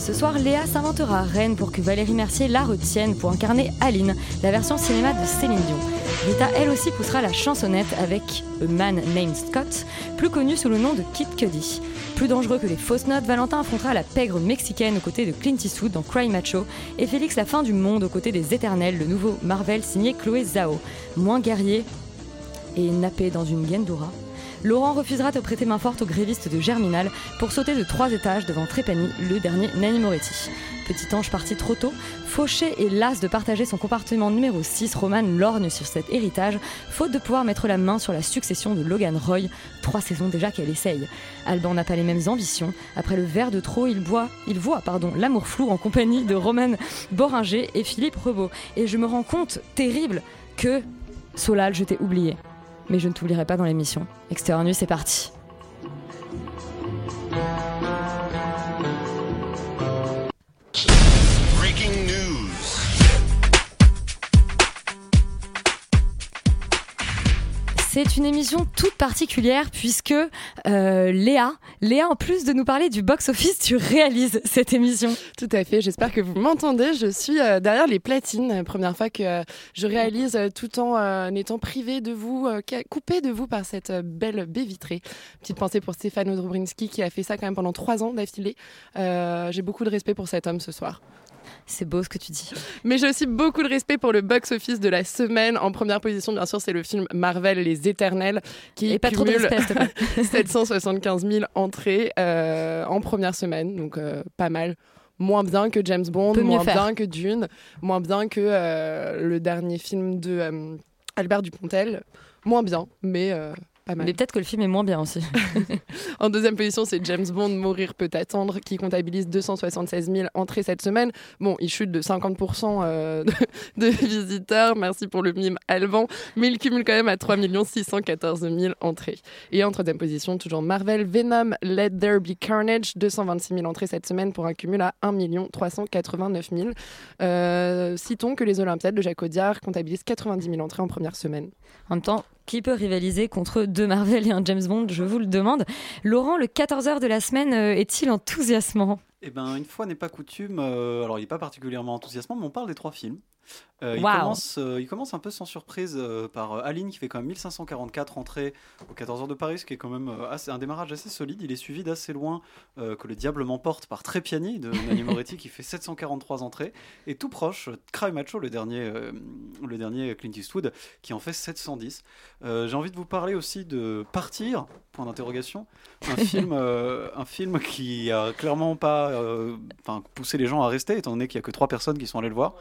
Ce soir, Léa s'inventera reine pour que Valérie Mercier la retienne pour incarner Aline, la version cinéma de Céline Dion. Rita, elle aussi, poussera la chansonnette avec A Man Named Scott, plus connu sous le nom de Kid Cudi. Plus dangereux que les fausses notes, Valentin affrontera la pègre mexicaine aux côtés de Clint Eastwood dans Cry Macho et Félix la fin du monde aux côtés des Éternels, le nouveau Marvel signé Chloé Zhao. Moins guerrier et nappé dans une Gendura, Laurent refusera de prêter main forte aux grévistes de Germinal pour sauter de trois étages devant Trépani, le dernier Nanny Moretti. Petit ange parti trop tôt, fauché et las de partager son compartiment numéro 6, Roman lorgne sur cet héritage, faute de pouvoir mettre la main sur la succession de Logan Roy, trois saisons déjà qu'elle essaye. Alban n'a pas les mêmes ambitions. Après le verre de trop, il, boit, il voit l'amour flou en compagnie de Roman Boringer et Philippe Rebaud. Et je me rends compte, terrible, que Solal, je t'ai oublié. Mais je ne t'oublierai pas dans l'émission. Extérieur nu, c'est parti. C'est une émission toute particulière puisque euh, Léa, Léa, en plus de nous parler du box-office, tu réalises cette émission. Tout à fait, j'espère que vous m'entendez. Je suis euh, derrière les platines, euh, première fois que je réalise tout en étant privée de vous, coupée de vous par cette belle baie vitrée. Petite pensée pour Stéphane Odrobrinski qui a fait ça quand même pendant trois ans d'affilée. J'ai beaucoup de respect pour cet homme ce soir. C'est beau ce que tu dis. Mais j'ai aussi beaucoup de respect pour le box-office de la semaine. En première position, bien sûr, c'est le film Marvel Les Éternels qui Et pas trop de cumule respect, plaît. 775 000 entrées euh, en première semaine, donc euh, pas mal. Moins bien que James Bond, Peut moins bien que Dune, moins bien que euh, le dernier film de euh, Albert Dupontel. Moins bien, mais euh, pas mal. Mais peut-être que le film est moins bien aussi. En deuxième position, c'est James Bond, Mourir peut attendre, qui comptabilise 276 000 entrées cette semaine. Bon, il chute de 50% euh, de, de visiteurs, merci pour le mime Alban, mais il cumule quand même à 3 614 000 entrées. Et en troisième position, toujours Marvel, Venom, Let There Be Carnage, 226 000 entrées cette semaine pour un cumul à 1 389 000. Euh, citons que les Olympiades de Jacques Audiard comptabilisent 90 000 entrées en première semaine. En même temps, qui peut rivaliser contre deux Marvel et un James Bond Je vous le demande. Laurent, le 14h de la semaine euh, est-il enthousiasmant? Eh ben, une fois n'est pas coutume, euh, alors il n'est pas particulièrement enthousiasmant, mais on parle des trois films. Euh, il, Waouh. commence, euh, il commence un peu sans surprise euh, par Aline qui fait quand même 1544 entrées aux 14 heures de Paris, ce qui est quand même assez- un démarrage assez solide. Il est suivi d'assez loin que Le Diable m'emporte par Trépiani de Nanni Moretti qui fait 743 entrées. Et tout proche, Cry Macho, le dernier, le dernier Clint Eastwood, qui en fait 710. Euh, J'ai envie de vous parler aussi de Partir, point d'interrogation. Un film, euh, un film qui a clairement pas euh, poussé les gens à rester, étant donné qu'il n'y a que trois personnes qui sont allées le voir.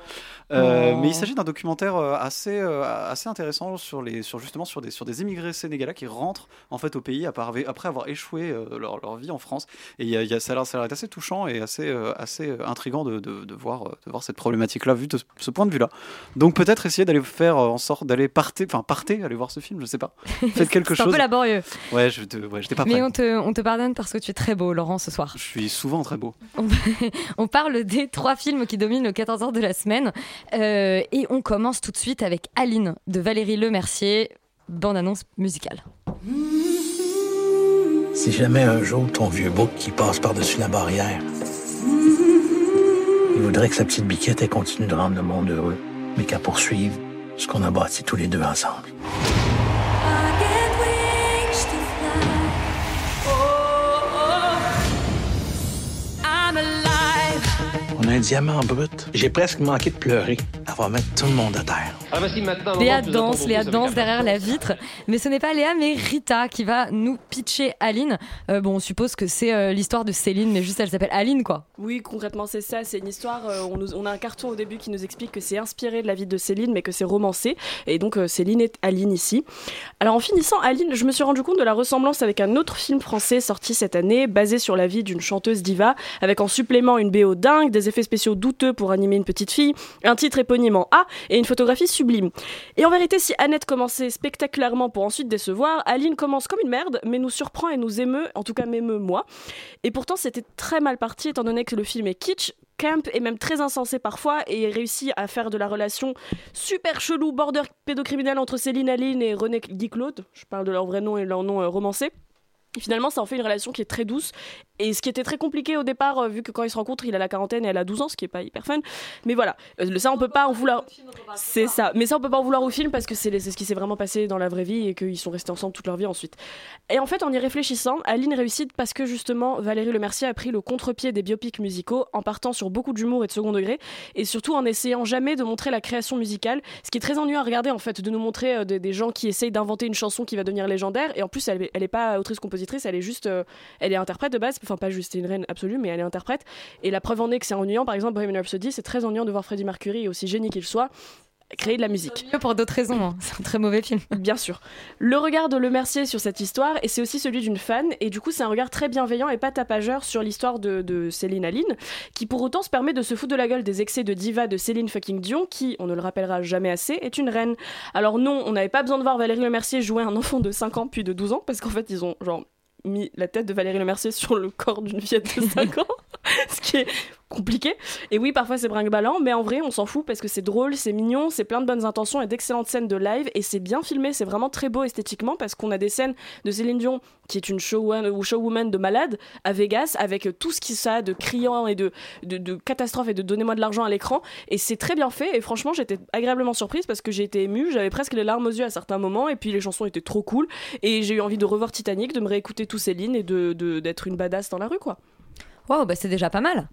Euh, Oh. Mais il s'agit d'un documentaire euh, assez, assez intéressant sur, les, sur justement sur des, sur des immigrés sénégalais qui rentrent en fait au pays après, après avoir échoué leur, leur vie en France. Et y a, y a- ça a l'air assez touchant et assez, assez intriguant de, de, de voir, de voir cette problématique-là vue de ce- point de vue-là. Donc peut-être essayer d'aller faire en sorte d'aller parter, enfin partez, aller voir ce film, je sais pas. Faites quelque C'est un chose. peu laborieux. Ouais, je te- ouais, j'étais pas Mais on te, on te pardonne parce que tu es très beau, Laurent, ce soir. Je suis souvent très beau. On parle des trois films qui dominent le 14h de la semaine. Euh, et on commence tout de suite avec Aline de Valérie Lemercier, bande-annonce musicale. Si jamais un jour ton vieux bouc qui passe par-dessus la barrière, il voudrait que sa petite biquette elle continue de rendre le monde heureux, mais qu'elle poursuive ce qu'on a bâti tous les deux ensemble. On a un diamant brut. J'ai presque manqué de pleurer. Elle va mettre tout le monde à terre. Ah, voici maintenant. le Léa danse, Léa danse derrière la vitre. Mais ce n'est pas Léa, mais Rita qui va nous pitcher Aline. Euh, bon, on suppose que c'est euh, l'histoire de Céline, mais juste elle s'appelle Aline, quoi. Oui, concrètement, c'est ça. C'est une histoire. euh, on, nous- on a un carton au début qui nous explique que c'est inspiré de la vie de Céline, mais que c'est romancé. Et donc, euh, Céline est Aline ici. Alors, en finissant, Aline, je me suis rendu compte de la ressemblance avec un autre film français sorti cette année, basé sur la vie d'une chanteuse diva, avec en supplément une BO dingue, des effets spéciaux douteux pour animer une petite fille, un titre éponyme en A et une photographie sublime. Et en vérité, si Annette commençait spectaculairement pour ensuite décevoir, Aline commence comme une merde, mais nous surprend et nous émeut, en tout cas m'émeut moi. Et pourtant, c'était très mal parti, étant donné que le film est kitsch, camp et même très insensé parfois, et réussit à faire de la relation super chelou, border pédocriminel entre Céline Aline et René Guy Claude. Je parle de leur vrai nom et leur nom euh, romancé. Et finalement, ça en fait une relation qui est très douce. Et ce qui était très compliqué au départ, euh, vu que quand ils se rencontrent, il a la quarantaine et elle a 12 ans, ce qui est pas hyper fun. Mais voilà, Euh, ça on peut pas en vouloir. C'est ça. Mais ça on peut pas en vouloir au film parce que c'est ce qui s'est vraiment passé dans la vraie vie et qu'ils sont restés ensemble toute leur vie ensuite. Et en fait, en y réfléchissant, Aline réussit parce que justement Valérie Lemercier a pris le contre-pied des biopics musicaux en partant sur beaucoup d'humour et de second degré et surtout en essayant jamais de montrer la création musicale, ce qui est très ennuyeux à regarder en fait, de nous montrer euh, des, gens qui essayent d'inventer une chanson qui va devenir légendaire et en plus elle, elle est pas elle est juste, euh, elle est interprète de base, enfin pas juste, c'est une reine absolue, mais elle est interprète. Et la preuve en est que c'est ennuyant. Par exemple, Bohemian Rhapsody, c'est très ennuyant de voir Freddie Mercury, aussi génie qu'il soit, créer de la musique. Pour d'autres raisons, hein. c'est un très mauvais film. Bien sûr. Le regard de Le Mercier sur cette histoire, et c'est aussi celui d'une fan, et du coup c'est un regard très bienveillant et pas tapageur sur l'histoire de, de Céline Aline, qui pour autant se permet de se foutre de la gueule des excès de diva de Céline fucking Dion, qui, on ne le rappellera jamais assez, est une reine. Alors non, on n'avait pas besoin de voir Valérie Le Mercier jouer un enfant de 5 ans puis de 12 ans, parce qu'en fait ils ont genre mis la tête de Valérie Le Mercier sur le corps d'une fillette de 5 ans, ce qui est compliqué. Et oui, parfois c'est brinque-ballant, mais en vrai, on s'en fout parce que c'est drôle, c'est mignon, c'est plein de bonnes intentions et d'excellentes scènes de live, et c'est bien filmé, c'est vraiment très beau esthétiquement parce qu'on a des scènes de Céline Dion, qui est une showwoman, ou de malade, à Vegas, avec tout ce qui ça de criant et de, de, et de donnez-moi de l'argent à l'écran, et c'est très bien fait, et franchement, j'étais agréablement surprise parce que j'ai été émue, j'avais presque les larmes aux yeux à certains moments, et puis les chansons étaient trop cool, et j'ai eu envie de revoir Titanic, de me réécouter tous Céline et de de- d'être une badass dans la rue, quoi. Waouh, bah c'est déjà pas mal.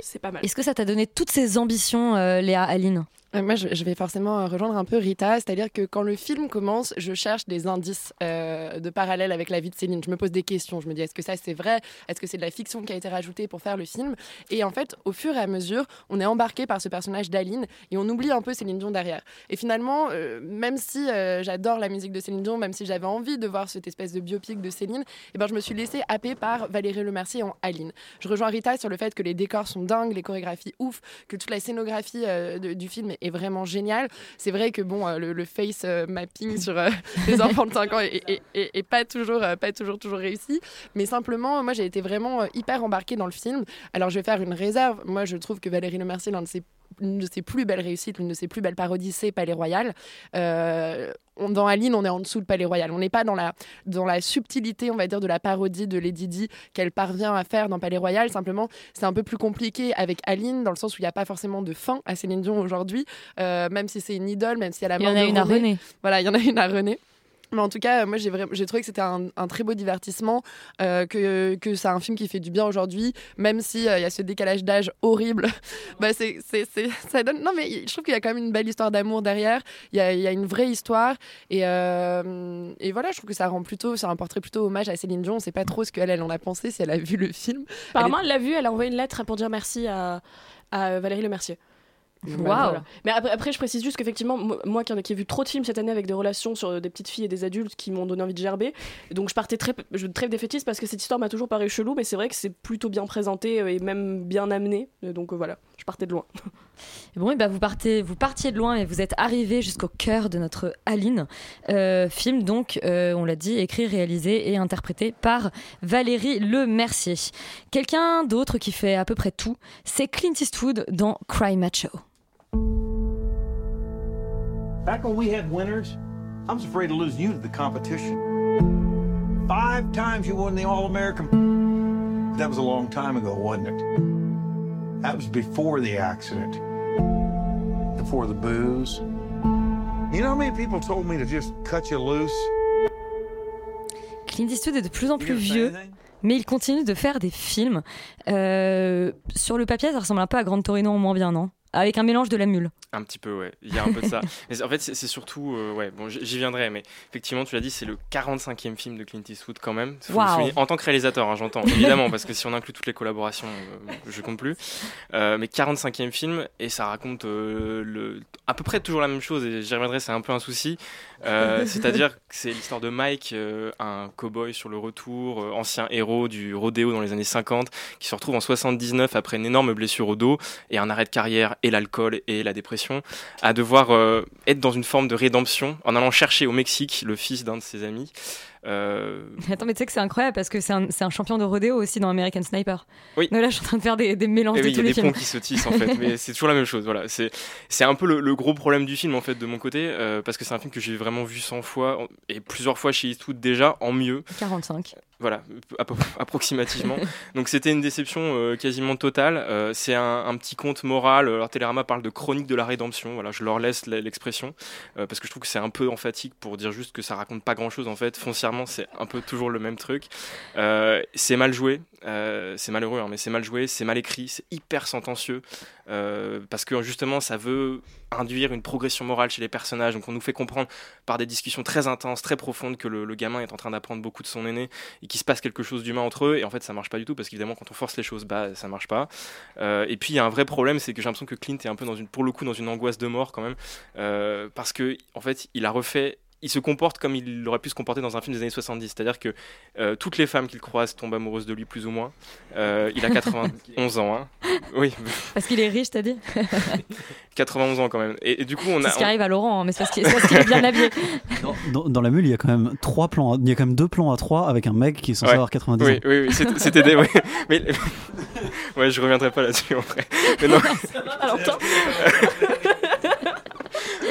C'est pas mal. Est-ce que ça t'a donné toutes ces ambitions, euh, Léa Aline? Moi, je, vais forcément euh, rejoindre un peu Rita, c'est-à-dire que quand le film commence, je cherche des indices euh, de parallèle avec la vie de Céline. Je me pose des questions. Je me dis, est-ce que ça c'est vrai? Est-ce que c'est de la fiction qui a été rajoutée pour faire le film? Et en fait, au fur et à mesure, on est embarqué par ce personnage d'Aline et on oublie un peu Céline Dion derrière. Et finalement, euh, même si euh, j'adore la musique de Céline Dion, même si j'avais envie de voir cette espèce de biopic de Céline, eh ben, je me suis laissée happer par Valérie Lemercier en Aline. Je rejoins Rita sur le fait que les décors sont dingues, les chorégraphies ouf, que toute la scénographie euh, du film est vraiment géniale. C'est vrai que bon, euh, le, face euh, mapping sur euh, les enfants de 5 ans est, est- est- est pas toujours, pas toujours, toujours réussi. Mais simplement, moi, j'ai été vraiment hyper embarquée dans le film. Alors, je vais faire une réserve. Moi, je trouve que Valérie Lemercier, l'un de ses l'une de ses plus belles réussites, l'une de ses plus belles parodies, c'est Palais Royal. Euh, on- dans Aline, on est en dessous de Palais Royal. On n'est pas dans la, dans la subtilité, on va dire, de la parodie de Lady Di qu'elle parvient à faire dans Palais Royal. Simplement, c'est un peu plus compliqué avec Aline, dans le sens où il n'y a pas forcément de fin à Céline Dion aujourd'hui, euh, même si c'est une idole, même si elle a Il y en a une à René. Voilà, il y en a une à René. Mais en tout cas, moi, j'ai trouvé que c'était un, un très beau divertissement, euh, que, que c'est un film qui fait du bien aujourd'hui, même s'il y a ce décalage d'âge horrible. bah, c'est, c'est, c'est- ça donne... Non, mais je trouve qu'il y a quand même une belle histoire d'amour derrière. Il y a, il y a une vraie histoire. Et, euh, et voilà, je trouve que ça rend plutôt, c'est un portrait plutôt hommage à Céline Dion. On sait pas trop ce qu'elle elle en a pensé, si elle a vu le film. Apparemment, elle l'a vu, elle a envoyé une lettre pour dire merci à, à Valérie Le Waouh. Voilà. Mais après, après, je précise juste qu'effectivement, mo- moi qui, ai- qui ai vu trop de films cette année avec des relations sur des petites filles et des adultes qui m'ont donné envie de gerber, donc je partais très, je défaitiste parce que cette histoire m'a toujours paru chelou, mais c'est vrai que c'est plutôt bien présenté euh, et même bien amené. Euh, Donc euh, voilà, je partais de loin. Et Bon, et bah vous, partez, vous partiez de loin et vous êtes arrivé jusqu'au cœur de notre Aline. Euh, film, donc, euh, on l'a dit, écrit, réalisé et interprété par Valérie Le Mercier. Quelqu'un d'autre qui fait à peu près tout, c'est Clint Eastwood dans Cry Macho. Back when we had winners, I was afraid to lose you to the competition. Five times you won the All American. That was a long time ago, wasn't it? That was before the accident, before the booze. You know how many people told me to just cut you loose? Clint Eastwood est de plus en plus vieux. mais il continue de faire des films. Euh, sur le papier, ça ressemble un peu à Grand Torino en moins bien, non? Avec un mélange de la mule. Un petit peu, ouais. Il y a un peu de ça. Mais en fait, c'est surtout. euh, ouais, bon, j'y viendrai, mais effectivement, tu l'as dit, c'est le 45e film de Clint Eastwood quand même. En tant que réalisateur, hein, j'entends, évidemment, parce que si on inclut toutes les collaborations, euh, je compte plus. Euh, mais 45e film, et ça raconte le, à peu près toujours la même chose, et j'y reviendrai, c'est un peu un souci. C'est-à-dire que c'est l'histoire de Mike, un cow-boy sur le retour, ancien héros du rodéo dans les années 50, qui se retrouve en 79 après une énorme blessure au dos et un arrêt de carrière et l'alcool et la dépression, à devoir euh, être dans une forme de rédemption en allant chercher au Mexique le fils d'un de ses amis. Euh, Attends, mais tu sais que c'est incroyable parce que c'est un, champion de rodéo aussi dans American Sniper. Oui. Donc là, je suis en train de faire des, des mélanges Eh de oui, il y a des ponts qui se tissent en fait, mais c'est toujours la même chose. Voilà, c'est c'est un peu le, le gros problème du film en fait de mon côté, euh, parce que c'est un film que j'ai vraiment vu 100 fois et plusieurs fois chez Eastwood déjà en mieux. 45. Voilà, appro- approximativement. Donc c'était une déception euh, quasiment totale. Euh, c'est un, un petit conte moral. Alors Télérama parle de chronique de la rédemption. Voilà, je leur laisse l'expression parce que je trouve que c'est un peu emphatique pour dire juste que ça raconte pas grand-chose en fait. Foncièrement, c'est un peu toujours le même truc. Euh, c'est mal joué. Euh, c'est malheureux, hein, mais c'est mal joué, c'est mal écrit, c'est hyper sentencieux euh, parce que justement ça veut induire une progression morale chez les personnages. Donc on nous fait comprendre par des discussions très intenses, très profondes que le, gamin est en train d'apprendre beaucoup de son aîné et qu'il se passe quelque chose d'humain entre eux. Et en fait ça marche pas du tout parce qu'évidemment quand on force les choses, bah ça marche pas. Et puis il y a un vrai problème, c'est que j'ai l'impression que Clint est un peu dans une, pour le coup dans une angoisse de mort quand même parce que en fait il a refait il se comporte comme il aurait pu se comporter dans un film des années 70. C'est-à-dire que euh, toutes les femmes qu'il croise tombent amoureuses de lui, plus ou moins. Euh, il a 91 ans. Hein. Oui, Parce qu'il est riche, t'as dit 91 ans quand même. Et, et du coup, on C'est ce qui arrive à Laurent, hein, mais c'est parce qu'il est bien habillé. Dans, dans la mule, il y a quand même trois plans. Il y a quand même deux plans à trois avec un mec qui est censé Ouais. avoir 90 oui, ans. Oui, oui, c'était- c'était des. ouais. Mais, ouais, je reviendrai pas là-dessus en vrai. Mais non. Mais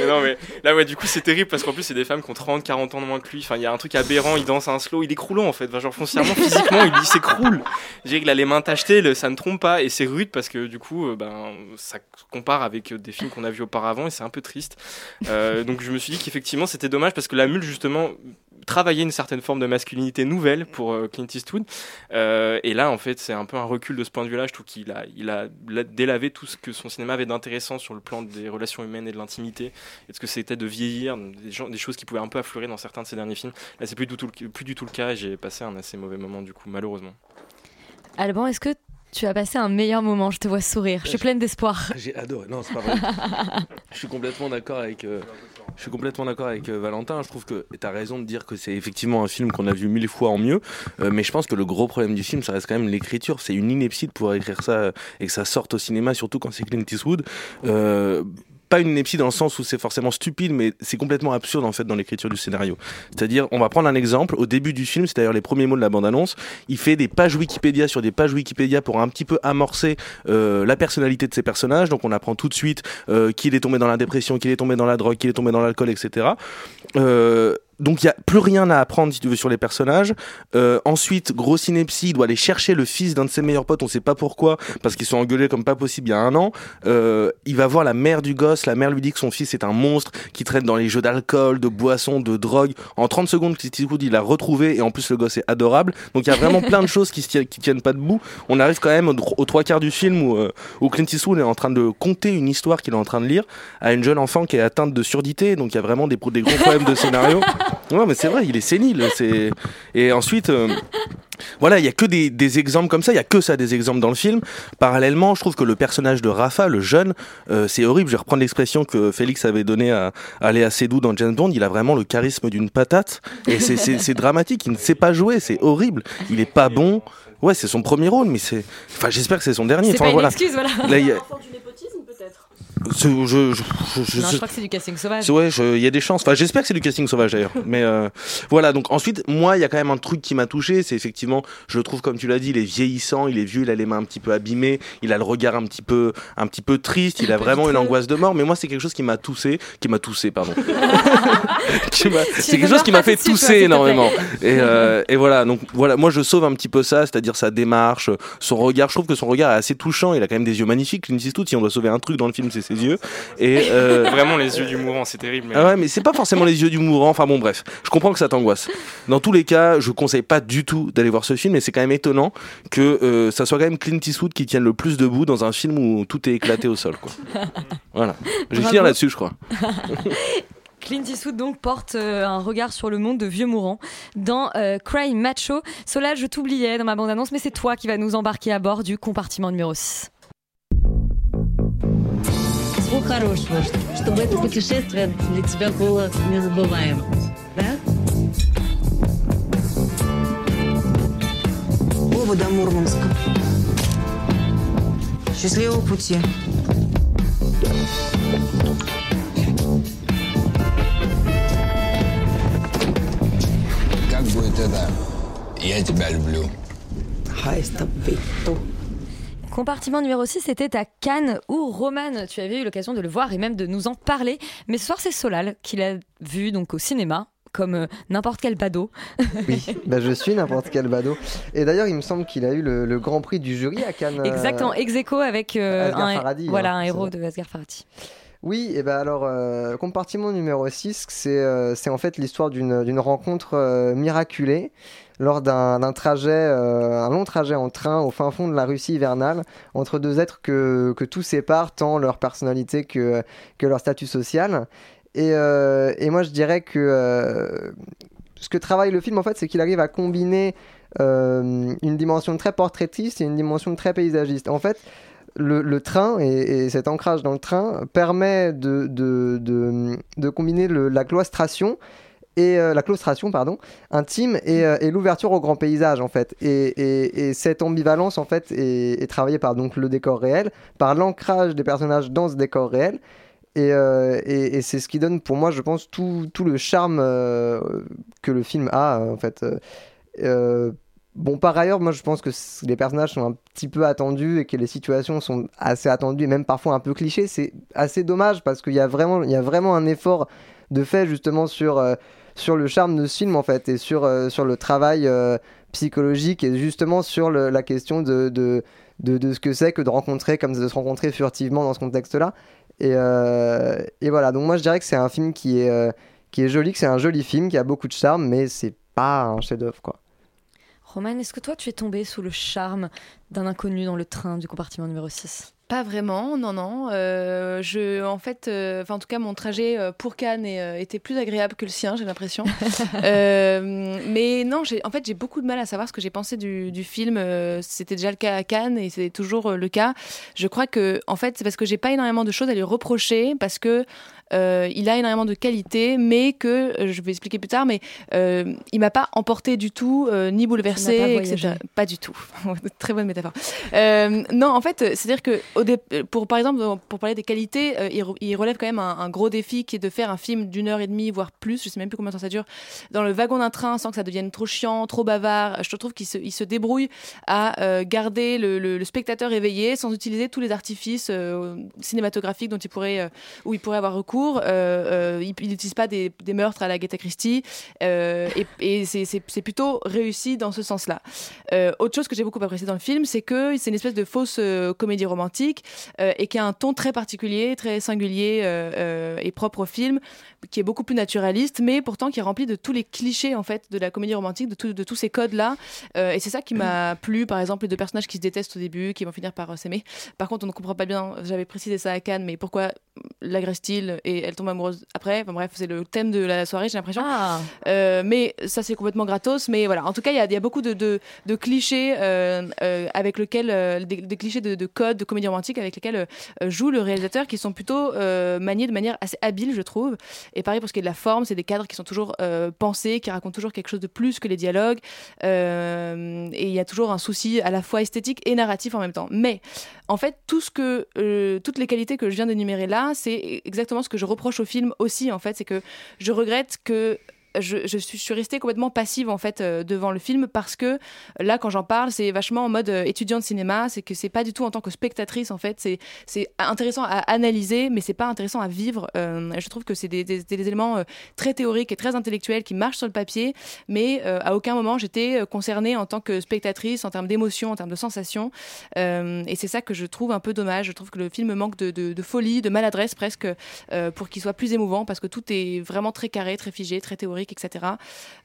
non, mais là, ouais, du coup, c'est terrible parce qu'en plus, c'est des femmes qui ont 30, 40 ans de moins que lui. Enfin, il y a un truc aberrant, il danse un slow, il est croulant en fait. Enfin, genre, foncièrement, physiquement, il, il s'écroule. Je dirais qu'il a les mains tachetées, le- ça ne trompe pas et c'est rude parce que du coup, euh, ben, ça compare avec euh, des films qu'on a vus auparavant et c'est un peu triste. Euh, donc, je me suis dit qu'effectivement, c'était dommage parce que la mule, justement, travaillait une certaine forme de masculinité nouvelle pour euh, Clint Eastwood. Euh, et là, en fait, c'est un peu un recul de ce point de vue-là. Je trouve qu'il a, délavé tout ce que son cinéma avait d'intéressant sur le plan des relations humaines et de l'intimité, et de ce que c'était de vieillir, des choses qui pouvaient un peu affleurer dans certains de ses derniers films. Là, c'est plus du tout, le- plus du tout le cas, et j'ai passé un assez mauvais moment, du coup, malheureusement. Alban, est-ce que tu as passé un meilleur moment Je te vois sourire. Je suis pleine d'espoir. J'ai adoré. Non, c'est pas vrai. je suis complètement d'accord avec. euh, je suis complètement d'accord avec euh, Valentin. Je trouve que tu as raison de dire que c'est effectivement un film qu'on a vu mille fois en mieux. Euh, mais je pense que le gros problème du film, ça reste quand même l'écriture. C'est une ineptie de pouvoir écrire ça et que ça sorte au cinéma, surtout quand c'est Clint Eastwood. Pas une ineptie dans le sens où c'est forcément stupide, mais c'est complètement absurde en fait dans l'écriture du scénario. C'est-à-dire, on va prendre un exemple. Au début du film, c'est d'ailleurs les premiers mots de la bande-annonce. Il fait des pages Wikipédia sur des pages Wikipédia pour un petit peu amorcer euh, la personnalité de ses personnages. Donc, on apprend tout de suite euh, qu'il est tombé dans la dépression, qu'il est tombé dans la drogue, qu'il est tombé dans l'alcool, etc. Euh, donc il y a plus rien à apprendre si tu veux sur les personnages. Euh, ensuite, grosse ineptie, il doit aller chercher le fils d'un de ses meilleurs potes, on sait pas pourquoi, parce qu'ils sont engueulés comme pas possible il y a un an. Euh, il va voir la mère du gosse, la mère lui dit que son fils est un monstre qui traite dans les jeux d'alcool, de boissons, de drogue. En 30 secondes, Clint Eastwood il l'a retrouvé et en plus le gosse est adorable. Donc il y a vraiment plein de choses qui, tiennent, qui tiennent pas debout. On arrive quand même aux, aux trois quarts du film où, euh, où Clint Eastwood est en train de conter une histoire qu'il est en train de lire à une jeune enfant qui est atteinte de surdité. Donc il y a vraiment des, des gros problèmes de scénario. Ouais, mais c'est vrai, il est sénile. C'est et ensuite. euh, voilà, il y a que des, des exemples comme ça, il y a que ça des exemples dans le film. Parallèlement, je trouve que le personnage de Rafa, le jeune, euh, c'est horrible. Je vais reprendre l'expression que Félix avait donnée à, à Léa Seydoux dans James Bond. Il a vraiment le charisme d'une patate et c'est- c'est c'est dramatique. Il ne sait pas jouer, c'est horrible. Il est pas bon. Ouais, c'est son premier rôle, mais c'est. Enfin, j'espère que c'est son dernier. C'est Enfin, pas une voilà. excuse, voilà. Là, il y a- Ce- je, je, je- Non, je- je crois que c'est du casting sauvage. Ouais, il y a des chances. Enfin, j'espère que c'est du casting sauvage d'ailleurs. Mais euh, voilà. Donc ensuite, moi, il y a quand même un truc qui m'a touché. C'est effectivement, je le trouve comme tu l'as dit, il est vieillissant, il est vieux, il a les mains un petit peu abîmées, il a le regard un petit peu, un petit peu triste. Il a vraiment une angoisse de mort. Mais moi, c'est quelque chose qui m'a toussé, qui m'a toussé, pardon. C'est quelque chose qui m'a fait tousser énormément. Et, euh, et voilà. Donc voilà, moi, je sauve un petit peu ça, c'est-à-dire sa démarche, son regard. Je trouve que son regard est assez touchant. Il a quand même des yeux magnifiques. Clint Eastwood, si on doit sauver un truc dans le film, c'est ses yeux. Et euh, Vraiment, les yeux du mourant, c'est terrible. Mais... ah ouais, mais c'est pas forcément les yeux du mourant. Enfin bon, bref, je comprends que ça t'angoisse. Dans tous les cas, je conseille pas du tout d'aller voir ce film et c'est quand même étonnant que euh, ça soit quand même Clint Eastwood qui tienne le plus debout dans un film où tout est éclaté au sol. Quoi. Voilà. Je vais finir là-dessus, je crois. Clint Eastwood donc porte euh, un regard sur le monde de vieux mourants dans euh, Cry Macho. Solal, je t'oubliais dans ma bande-annonce, mais c'est toi qui vas nous embarquer à bord du compartiment numéro 6. Всего хорошего, чтобы это путешествие для тебя было незабываемым. Да? Оба до Мурманска. Счастливого пути. Как будет это «Я тебя люблю»? Compartiment numéro 6, c'était à Cannes où Roman, tu avais eu l'occasion de le voir et même de nous en parler. Mais ce soir, c'est Solal qui l'a vu donc au cinéma, comme euh, n'importe quel badaud. Oui, bah, je suis n'importe quel badaud. Et d'ailleurs, il me semble qu'il a eu le, le grand prix du jury à Cannes. euh, Exactement, ex aequo avec euh, un, Farhadi, voilà, hein, un héros de Asghar Farhadi. Oui, et ben alors, euh, compartiment numéro 6, c'est euh, en fait l'histoire d'une d'une rencontre euh, miraculée lors d'un trajet, euh, un long trajet en train au fin fond de la Russie hivernale, entre deux êtres que, que tout sépare, tant leur personnalité que, que leur statut social. Et, euh, et moi, je dirais que euh, ce que travaille le film, en fait, c'est qu'il arrive à combiner une dimension très portraitiste et une dimension très paysagiste. En fait, le, train et, et cet ancrage dans le train permet de, de, de, de combiner la claustration et euh, la claustration pardon intime et, euh, et l'ouverture au grand paysage en fait. Et, et- et cette ambivalence en fait est, est travaillée par donc le décor réel par l'ancrage des personnages dans ce décor réel. Et, euh, c'est ce qui donne pour moi je pense tout, tout le charme que le film a en fait. Bon, par ailleurs, moi je pense que les personnages sont un petit peu attendus et que les situations sont assez attendues et même parfois un peu clichés. C'est assez dommage parce qu'il y, a vraiment- il y a vraiment un effort de fait justement sur, euh, sur le charme de ce film en fait et sur, euh, sur le travail euh, psychologique et justement sur la question de, de, de, ce que c'est que de rencontrer, comme de se rencontrer furtivement dans ce contexte-là. Et, euh, et voilà, donc moi je dirais que c'est un film qui est, qui est joli, que c'est un joli film, qui a beaucoup de charme, mais c'est pas un chef-d'œuvre quoi. Roman, est-ce que toi tu es tombé sous le charme d'un inconnu dans le train du compartiment numéro 6 Pas vraiment, non, non. Euh, je, en fait, euh, en tout cas, mon trajet euh, pour Cannes est, était plus agréable que le sien, j'ai l'impression. Euh, mais non, j'ai, en fait, j'ai beaucoup de mal à savoir ce que j'ai pensé du, du film. C'était déjà le cas à Cannes et c'est toujours le cas. Je crois que, en fait, c'est parce que j'ai pas énormément de choses à lui reprocher, parce que euh, il a énormément de qualités, mais que euh, je vais expliquer plus tard, mais euh, il m'a pas emporté du tout, euh, ni bouleversé, pas etc. Pas du tout. Très bonne métaphore. Non, en fait, c'est-à-dire que au pour par exemple pour parler des qualités, il, re- il relève quand même un, un gros défi qui est de faire un film d'une heure et demie voire plus, je sais même plus combien de temps ça dure, dans le wagon d'un train sans que ça devienne trop chiant, trop bavard. Je trouve qu'il se, il se débrouille à garder le, le- le spectateur éveillé sans utiliser tous les artifices cinématographiques dont il pourrait où il pourrait avoir recours. Euh, euh, il il n'utilise pas des, des meurtres à la Agatha Christie euh, et, et c'est- plutôt réussi dans ce sens-là. Autre chose que j'ai beaucoup apprécié dans le film, c'est que c'est une espèce de fausse comédie romantique et qui a un ton très particulier, très singulier et propre au film, qui est beaucoup plus naturaliste, mais pourtant qui est rempli de tous les clichés en fait de la comédie romantique, de, tout- de tous ces codes-là. Et c'est ça qui m'a plu, par exemple, les deux personnages qui se détestent au début, qui vont finir par s'aimer. Par contre, on ne comprend pas bien. J'avais précisé ça à Cannes, mais pourquoi l'agresse-t-il et elle tombe amoureuse après Enfin bref, c'est le thème de la soirée, j'ai l'impression. Euh, mais ça, c'est complètement gratos. Mais voilà, en tout cas, il y a, il y a beaucoup de, de- de clichés euh, euh, avec lesquels, des, des clichés de, de codes, de comédie romantique avec lesquels joue le réalisateur, qui sont plutôt maniés de manière assez habile, je trouve. Et pareil pour ce qui est de la forme, c'est des cadres qui sont toujours pensés, qui racontent toujours quelque chose de plus que les dialogues. Et il y a toujours un souci à la fois esthétique et narratif en même temps. Mais en fait, tout ce que, euh, toutes les qualités que je viens d'énumérer là, c'est exactement ce que je reproche au film aussi. En fait, c'est que je regrette que je, suis, restée complètement passive en fait euh, devant le film parce que là quand j'en parle c'est vachement en mode euh, étudiant de cinéma c'est que c'est pas du tout en tant que spectatrice en fait c'est intéressant à analyser mais c'est pas intéressant à vivre Euh, je trouve que c'est des, éléments euh, très théoriques et très intellectuels qui marchent sur le papier mais euh, à aucun moment j'étais euh, concernée en tant que spectatrice en termes d'émotion en termes de sensations Euh, et c'est ça que je trouve un peu dommage. Je trouve que le film manque de, de- folie de maladresse presque euh, pour qu'il soit plus émouvant parce que tout est vraiment très carré très figé très théorique etc.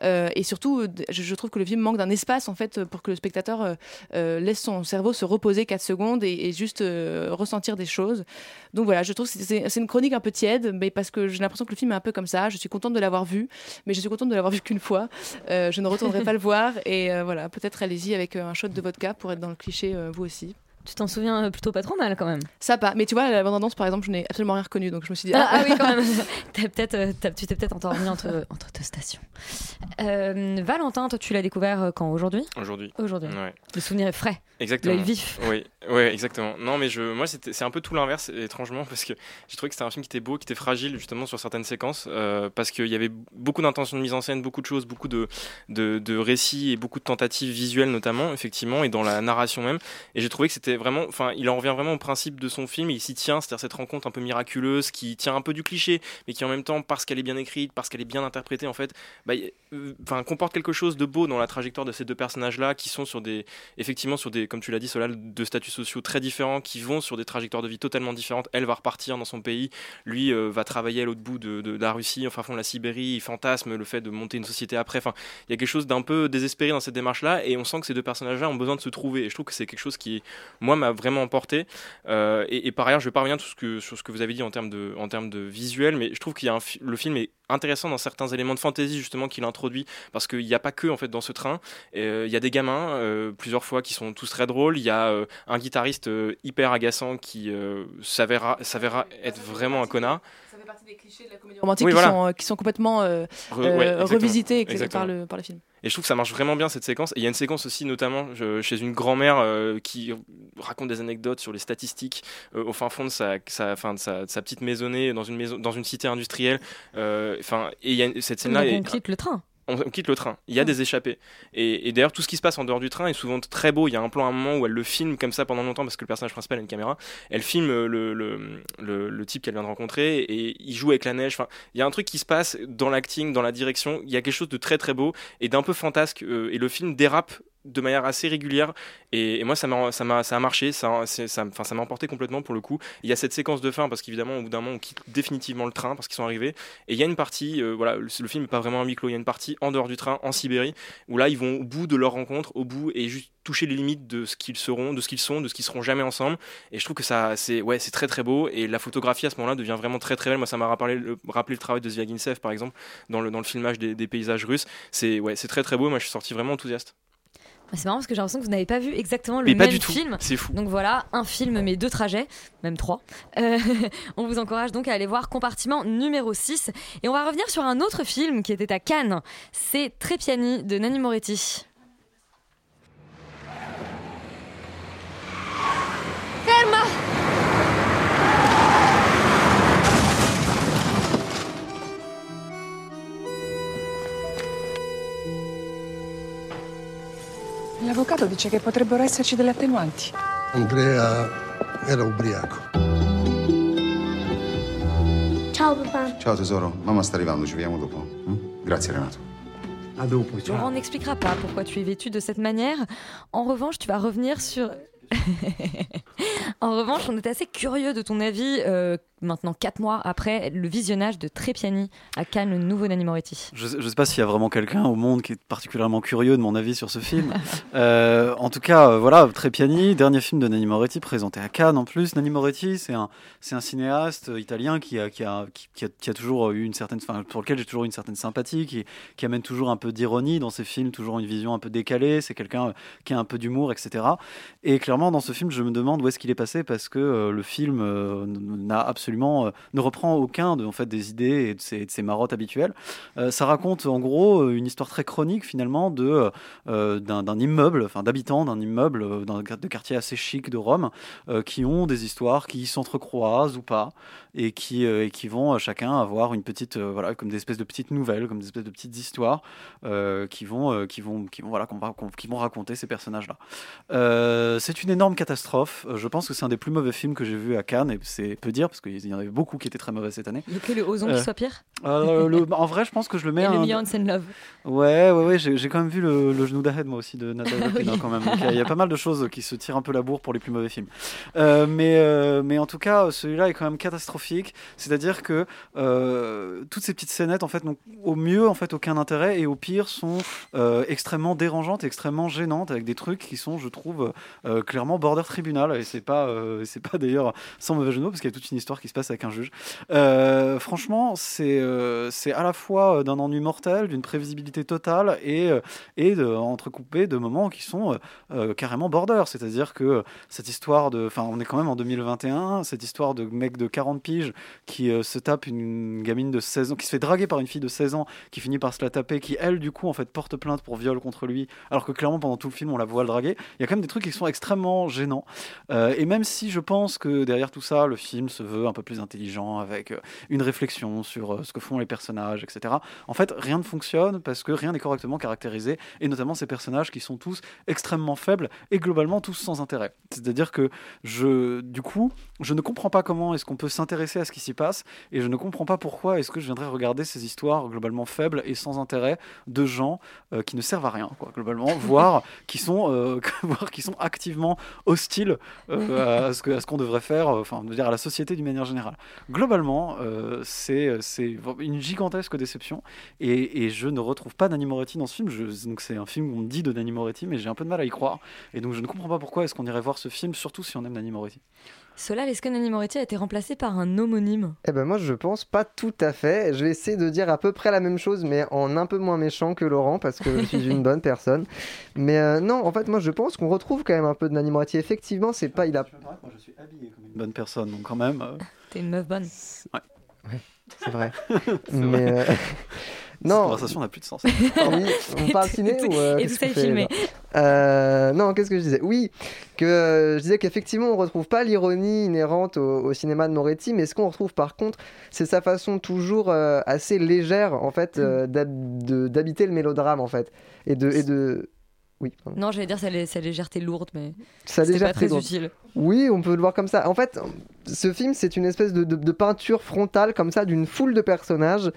Euh, et surtout, euh, je, trouve que le film manque d'un espace en fait pour que le spectateur euh, laisse son cerveau se reposer 4 secondes et, juste ressentir des choses. Donc voilà, je trouve que c'est- une chronique un peu tiède, mais parce que j'ai l'impression que le film est un peu comme ça. Je suis contente de l'avoir vu, mais je suis contente de l'avoir vu qu'une fois. Je ne retournerai pas le voir. Et voilà, peut-être allez-y avec un shot de vodka pour être dans le cliché vous aussi. Tu t'en souviens euh, plutôt pas trop mal quand même. Ça pas. Mais tu vois, la bande-annonce par exemple, je n'ai absolument rien reconnu, donc je me suis dit. Ah, ah oui, quand même. T'as peut-être, euh, t'as- tu t'es peut-être endormi entre, entre deux stations. Euh, Valentin, toi, tu l'as découvert euh, quand? Aujourd'hui? Aujourd'hui. Aujourd'hui. Ouais. Le souvenir est frais. Exactement. L'œil vif. Oui, ouais, exactement. Non, mais je, moi, c'était- c'est un peu tout l'inverse, étrangement, parce que j'ai trouvé que c'était un film qui était beau, qui était fragile, justement, sur certaines séquences, euh, parce qu'il y avait beaucoup d'intentions de mise en scène, beaucoup de choses, beaucoup de, de, de récits et beaucoup de tentatives visuelles, notamment, effectivement, et dans la narration même. Et j'ai trouvé que c'était vraiment, enfin, il en revient vraiment au principe de son film, il s'y tient, c'est-à-dire cette rencontre un peu miraculeuse, qui tient un peu du cliché, mais qui en même temps, parce qu'elle est bien écrite, parce qu'elle est bien interprétée, en fait, bah, euh, enfin, comporte quelque chose de beau dans la trajectoire de ces deux personnages-là, qui sont sur des, effectivement, sur des, comme tu l'as dit, Solal, de statuts sociaux très différents, qui vont sur des trajectoires de vie totalement différentes. Elle va repartir dans son pays, lui euh, va travailler à l'autre bout de, la Russie, enfin, fond de la Sibérie, il fantasme le fait de monter une société après. Enfin, il y a quelque chose d'un peu désespéré dans cette démarche-là, et on sent que ces deux personnages-là ont besoin de se trouver. Et je trouve que c'est quelque chose qui, moi, m'a vraiment emporté. Euh, et, et par ailleurs, je vais pas revenir tout ce que, sur ce que vous avez dit en termes de, en termes de visuel, mais je trouve qu'il y a un fi- le film est intéressant dans certains éléments de fantasy justement qu'il introduit parce qu'il n'y a pas que en fait dans ce train Euh, il y a des gamins euh, plusieurs fois qui sont tous très drôles il y a euh, un guitariste euh, hyper agaçant qui euh, s'avéra s'avéra être vraiment un connard Ça fait partie des clichés de la comédie romantique Oui, qui, voilà. sont, euh, qui sont complètement Re- ouais, exactement. revisités Exactement. par le, par le film. Et je trouve que ça marche vraiment bien cette séquence. Et il y a une séquence aussi, notamment je- chez une grand-mère euh, qui raconte des anecdotes sur les statistiques euh, au fin fond de sa, sa, enfin, de sa, de sa petite maisonnée dans une, maison, dans une cité industrielle. Euh, Enfin, et il y a cette scène-là. On quitte le train. On, on quitte le train. Il y a des échappées. Et, et d'ailleurs, tout ce qui se passe en dehors du train est souvent très beau. Il y a un plan à un moment où elle le filme comme ça pendant longtemps parce que le personnage principal a une caméra. Elle filme euh, le, le, le, le type qu'elle vient de rencontrer et il joue avec la neige. Enfin, il y a un truc qui se passe dans l'acting, dans la direction. Il y a quelque chose de très très beau et d'un peu fantasque. euh, et le film dérape de manière assez régulière. Et, moi ça m'a ça a marché. Ça enfin ça m'a emporté complètement pour le coup. Il y a cette séquence de fin parce qu'évidemment au bout d'un moment on quitte définitivement le train parce qu'ils sont arrivés. Et il y a une partie euh, voilà le, film n'est pas vraiment un huis clos. Il y a une partie en dehors du train en Sibérie où là ils vont au bout de leur rencontre au bout et juste toucher les limites de ce qu'ils seront de ce qu'ils sont de ce qu'ils seront jamais ensemble. Et je trouve que ça c'est ouais c'est très très beau. Et la photographie à ce moment-là devient vraiment très très belle. Moi ça m'a rappelé le, le travail de Zviagintsev par exemple dans le dans le filmage des, des paysages russes. C'est ouais c'est très très beau. Moi je suis sorti vraiment enthousiaste C'est marrant parce que j'ai l'impression que vous n'avez pas vu exactement le Mais pas même du tout. film. C'est fou. Donc voilà, un film mais deux trajets, même trois. Euh, on vous encourage donc à aller voir Compartiment numéro 6. Et on va revenir sur un autre film qui était à Cannes. C'est Trépiani de Nanni Moretti. L'avvocato dice che potrebbero esserci delle attenuanti. Andrea era ubriaco. Ciao papà. Ciao tesoro, mamma sta arrivando, ci vediamo dopo. mm? Grazie Renato. A dopo, Laurent n'expliquera pas pourquoi tu es vêtu de cette manière. En revanche, tu vas revenir sur. en revanche, on était assez curieux de ton avis, euh, maintenant 4 mois après le visionnage de Trépiani à Cannes, le nouveau Nanni Moretti. Je je sais pas s'il y a vraiment quelqu'un au monde qui est particulièrement curieux de mon avis sur ce film. Euh, en tout cas, euh, voilà, Trépiani, dernier film de Nanni Moretti, présenté à Cannes en plus. Nanni Moretti, c'est un, cinéaste italien qui a, qui, a, qui, qui a, qui a toujours eu une certaine, enfin, pour lequel j'ai toujours eu une certaine sympathie, qui, qui amène toujours un peu d'ironie dans ses films, toujours une vision un peu décalée. C'est quelqu'un euh, qui a un peu d'humour, etc. Et clairement, dans ce film, je me demande où est-ce qu'il est passé parce que euh, le film n'a absolument, euh, ne reprend aucun de, en fait, des idées et de ses, marottes habituelles. Euh, ça raconte en gros euh, une histoire très chronique finalement de d'un immeuble, enfin d'habitants d'un immeuble d'un de quartier assez chic de Rome, qui ont des histoires qui s'entrecroisent ou pas et qui qui vont chacun avoir une petite voilà comme des espèces de petites nouvelles, comme des espèces de petites histoires qui vont qui vont qui vont voilà qu'on va- qui vont raconter ces personnages là. c'est une énorme catastrophe. Je pense que c'est un des plus mauvais films que j'ai vu à Cannes et c'est peu dire parce qu'ils il y en avait beaucoup qui étaient très mauvais cette année. Il le Ozon Euh, qui soit pire euh, le- en vrai, je pense que je le mets. Et le Millions and Love. Ouais, ouais, ouais, j'ai quand même vu le, le genou d'Ahead, moi aussi, de Nathalie Wood, oui. quand même. Donc, il y a- pas mal de choses qui se tirent un peu la bourre pour les plus mauvais films. Euh, mais, euh, mais en tout cas, celui-là est quand même catastrophique. C'est-à-dire que euh, toutes ces petites scénettes, en fait, n'ont au mieux, en fait, aucun intérêt et au pire sont euh, extrêmement dérangeantes, extrêmement gênantes, avec des trucs qui sont, je trouve, euh, clairement border tribunal. Et c'est pas, euh, c'est pas d'ailleurs sans mauvais mots, parce qu'il y a toute une histoire qui se passe avec un juge. Euh, franchement, c'est euh, c'est à la fois d'un ennui mortel, d'une prévisibilité totale et, euh, et de, entrecoupé de moments qui sont euh, euh, carrément border. C'est-à-dire que cette histoire de. Enfin, on est quand même en 2021, cette histoire de mec de 40 piges qui euh, se tape une gamine de 16 ans, qui se fait draguer par une fille de 16 ans, qui finit par se la taper, qui elle, du coup, en fait, porte plainte pour viol contre lui, alors que clairement, pendant tout le film, on la voit le draguer. Il y a quand même des trucs qui sont extrêmement gênants. Euh, et même si je pense que derrière tout ça, le film se veut un peu plus intelligent, avec euh, une réflexion sur euh, ce que font les personnages, etc. En fait, rien ne fonctionne parce que rien n'est correctement caractérisé, et notamment ces personnages qui sont tous extrêmement faibles et globalement tous sans intérêt. C'est-à-dire que je, du coup, je ne comprends pas comment est-ce qu'on peut s'intéresser à ce qui s'y passe, et je ne comprends pas pourquoi est-ce que je viendrais regarder ces histoires globalement faibles et sans intérêt de gens euh, qui ne servent à rien, quoi, globalement, voire qui sont, euh, voire qui sont activement hostiles euh, à ce qu'on devrait faire, enfin, de dire à la société d'une manière générale. Globalement, euh, c'est c'est une gigantesque déception, et, je ne retrouve pas Nanni Moretti dans ce film. Donc c'est un film qu'on me dit de Nanni Moretti, mais j'ai un peu de mal à y croire, et donc je ne comprends pas pourquoi est-ce qu'on irait voir ce film, surtout si on aime Nanni Moretti. Solal, est-ce que Moretti a été remplacé par un homonyme? Eh ben moi je pense pas tout à fait. Je vais essayer de dire à peu près la même chose, mais en un peu moins méchant que Laurent, parce que je suis une bonne personne. Mais euh, non, en fait moi je pense qu'on retrouve quand même un peu de Nanni Moretti. Effectivement, c'est pas il a. Moi je suis habillé comme une bonne personne, donc quand même. euh, T'es une meuf bonne. C'est vrai. C'est mais vrai. euh, non. Cette conversation n'a plus de sens. On parle ciné ou euh, et qu'est-ce tout ça qu'on est fait, filmé. Euh, Non, qu'est-ce que je disais? Oui, que euh, je disais qu'effectivement on retrouve pas l'ironie inhérente au, au cinéma de Moretti, mais ce qu'on retrouve par contre, c'est sa façon toujours euh, assez légère en fait euh, de- d'habiter le mélodrame en fait et de et de oui. pardon. Non, j'allais dire sa, lé- sa légèreté lourde, mais déjà pas très utile. Oui, on peut le voir comme ça. En fait, ce film, c'est une espèce de, de- de peinture frontale comme ça d'une foule de personnages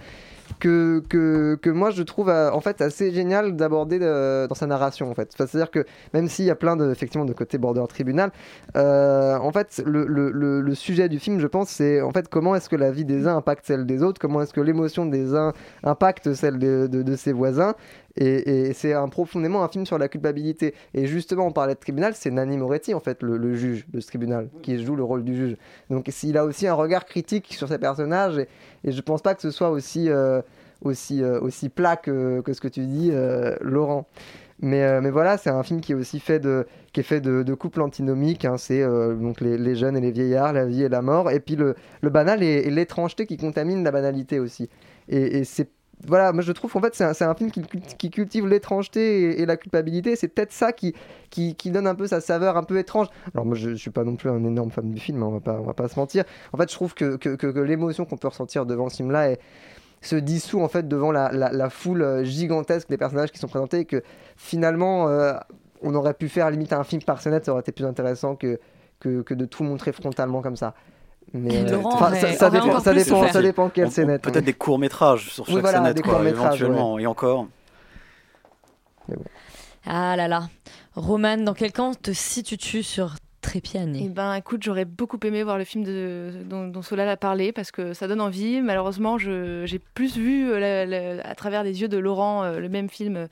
que, que, que moi je trouve euh, en fait assez génial d'aborder euh, dans sa narration en fait. C'est-à-dire que même s'il y a plein de, effectivement, de côté border tribunal, euh, en fait le, le- le- le sujet du film je pense c'est en fait comment est-ce que la vie des uns impacte celle des autres, comment est-ce que l'émotion des uns impacte celle de, de- de ses voisins. Et, et c'est un, profondément un film sur la culpabilité. Et justement, on parlait de tribunal, c'est Nanni Moretti, en fait, le, le juge de ce tribunal, qui joue le rôle du juge. Donc il a aussi un regard critique sur ses personnages, et, et je pense pas que ce soit aussi, euh, aussi, euh, aussi plat que, que ce que tu dis, euh, Laurent. Mais, mais voilà, c'est un film qui est aussi fait de, qui est fait de, de couples antinomiques. hein. c'est donc les, les jeunes et les vieillards, la vie et la mort. Et puis le, le banal et, et l'étrangeté qui contaminent la banalité aussi. Et, et c'est voilà, moi je trouve qu'en fait c'est un, un film qui, qui cultive l'étrangeté et, la culpabilité. C'est peut-être ça qui, qui, qui donne un peu sa saveur un peu étrange. Alors moi je, je suis pas non plus un énorme fan du film, hein, on va pas, on va pas se mentir. En fait je trouve que, que, que- l'émotion qu'on peut ressentir devant ce film-là est- se dissout en fait devant la, la, la foule euh, gigantesque des personnages qui sont présentés et que finalement euh, on aurait pu faire limite un film par scénette, ça aurait été plus intéressant que, que, que de tout montrer frontalement comme ça. Mais Laurent ça, dépend, ça dépend, souffert. ça dépend quelle On- scénette. Peut-être des courts-métrages sur Oui, chaque voilà, scénette, quoi, éventuellement, et encore. Ah là là. Romane, dans quel camp te situes-tu sur Trépiani Eh ben, écoute, j'aurais beaucoup aimé voir le film de, dont, dont Solal a parlé parce que ça donne envie. Malheureusement, je- j'ai plus vu euh, la- la- à travers les yeux de Laurent euh, le même film euh,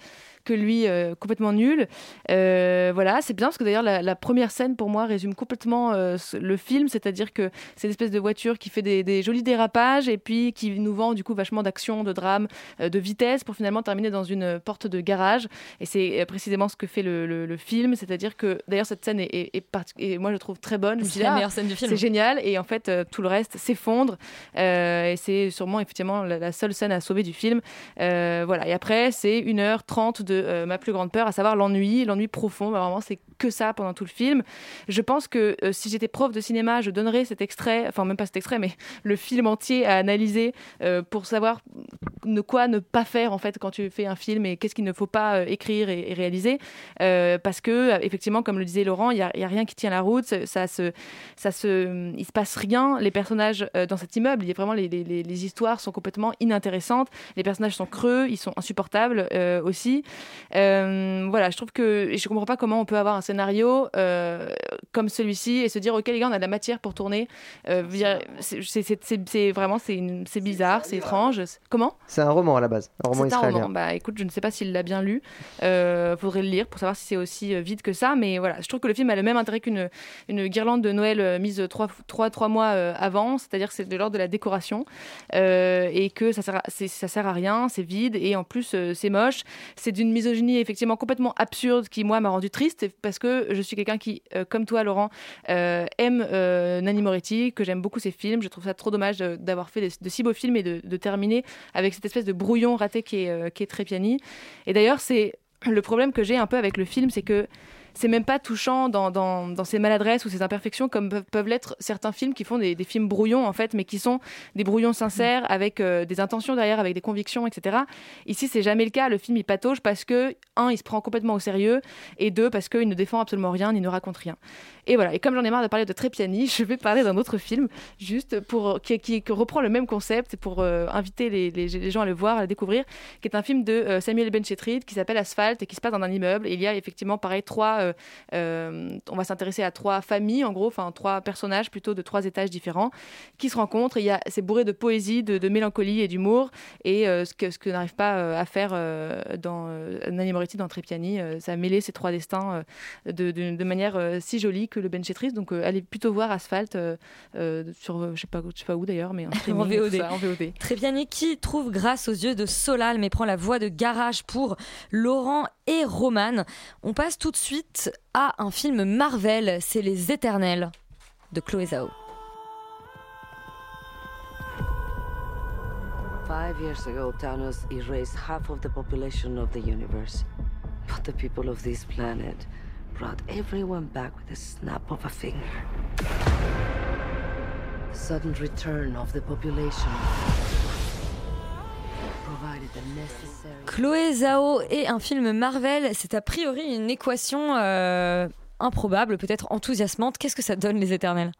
que lui, euh, complètement nul. Euh, voilà, c'est bien parce que d'ailleurs la, la première scène pour moi résume complètement euh, le film, c'est-à-dire que c'est une espèce de voiture qui fait des, des jolis dérapages et puis qui nous vend du coup vachement d'action, de drame, de vitesse pour finalement terminer dans une porte de garage. Et c'est précisément ce que fait le, le- le film, c'est-à-dire que d'ailleurs cette scène est, est- et moi je trouve très bonne. C'est la ah, meilleure scène du film. C'est génial et en fait euh, tout le reste s'effondre Euh, et c'est sûrement effectivement la, la seule scène à sauver du film. Euh, voilà et après c'est 1h30 de de euh, ma plus grande peur, à savoir l'ennui, l'ennui profond. Bah, vraiment, c'est que ça pendant tout le film. Je pense que euh, si j'étais prof de cinéma, je donnerais cet extrait, enfin même pas cet extrait, mais le film entier à analyser euh, pour savoir ne quoi ne pas faire en fait quand tu fais un film et qu'est-ce qu'il ne faut pas écrire et, réaliser. Parce que effectivement, comme le disait Laurent, il y a, rien qui tient la route. Ça, se, ça se, il se passe rien. Les personnages dans cet immeuble, il y a vraiment les, histoires sont complètement inintéressantes. Les personnages sont creux, ils sont insupportables aussi. Euh, voilà, je trouve que je comprends pas comment on peut avoir un scénario euh, comme celui-ci et se dire ok les gars on a de la matière pour tourner. Euh, c'est- vraiment c'est bizarre, c'est étrange. Comment? C'est un roman à la base, un roman c'est un israélien. roman. Bah écoute, je ne sais pas s'il l'a bien lu. Euh, faudrait le lire pour savoir si c'est aussi vide que ça. Mais voilà, je trouve que le film a le même intérêt qu'une une guirlande de Noël mise trois, trois, trois mois avant. C'est-à-dire que c'est de l'ordre de la décoration. Euh, et que ça sert, à, ça sert à rien, c'est vide. Et en plus, c'est moche. C'est d'une misogynie effectivement complètement absurde qui, moi, m'a rendu triste. Parce que je suis quelqu'un qui, euh, comme toi, Laurent, euh, aime euh, Nanny Moretti, que j'aime beaucoup ses films. Je trouve ça trop dommage d'avoir fait de si beaux films et de, de terminer avec cette espèce de brouillon raté qui est, qui est. Et d'ailleurs, c'est le problème que j'ai un peu avec le film, c'est que c'est même pas touchant dans, ses maladresses ou ses imperfections comme peuvent, l'être certains films qui font des, films brouillons en fait, mais qui sont des brouillons sincères avec euh, des intentions derrière, avec des convictions, etc. Ici, c'est jamais le cas. Le film il patauge parce que un, il se prend complètement au sérieux et deux, parce qu'il ne défend absolument rien, ni ne raconte rien. Et voilà. Et comme j'en ai marre de parler de Trépiani, je vais parler d'un autre film juste pour qui, qui- reprend le même concept pour euh, inviter les gens à le voir, à le découvrir, qui est un film de euh, Samuel Benchetrit qui s'appelle Asphalt et qui se passe dans un immeuble. Et il y a effectivement pareil trois. Euh, euh, on va s'intéresser à trois familles en gros, enfin trois personnages plutôt de trois étages différents qui se rencontrent. Et il y a c'est bourré de poésie, de, de mélancolie et d'humour. Et euh, ce que ce que n'arrive pas à faire dans Nanni Moretti dans Trépiani, ça a mêlé ces trois destins de, de- de manière si jolie que le Benchetrit. Donc allez plutôt voir Asphalt sur je sais pas je sais pas où d'ailleurs, mais en, streaming VOD. ça, en VOD. Trépiani qui trouve grâce aux yeux de Solal mais prend la voix de garage pour Laurent et Roman. On passe tout de suite à un film Marvel, c'est Les Éternels de Chloé Zhao. Five years ago, Thanos erased half of the population of the universe. But the people of this planet brought everyone back with a snap of a finger. The sudden return of the population. Chloé Zhao et un film Marvel, c'est a priori une équation euh, improbable, peut-être enthousiasmante. Qu'est-ce que ça donne Les Éternels?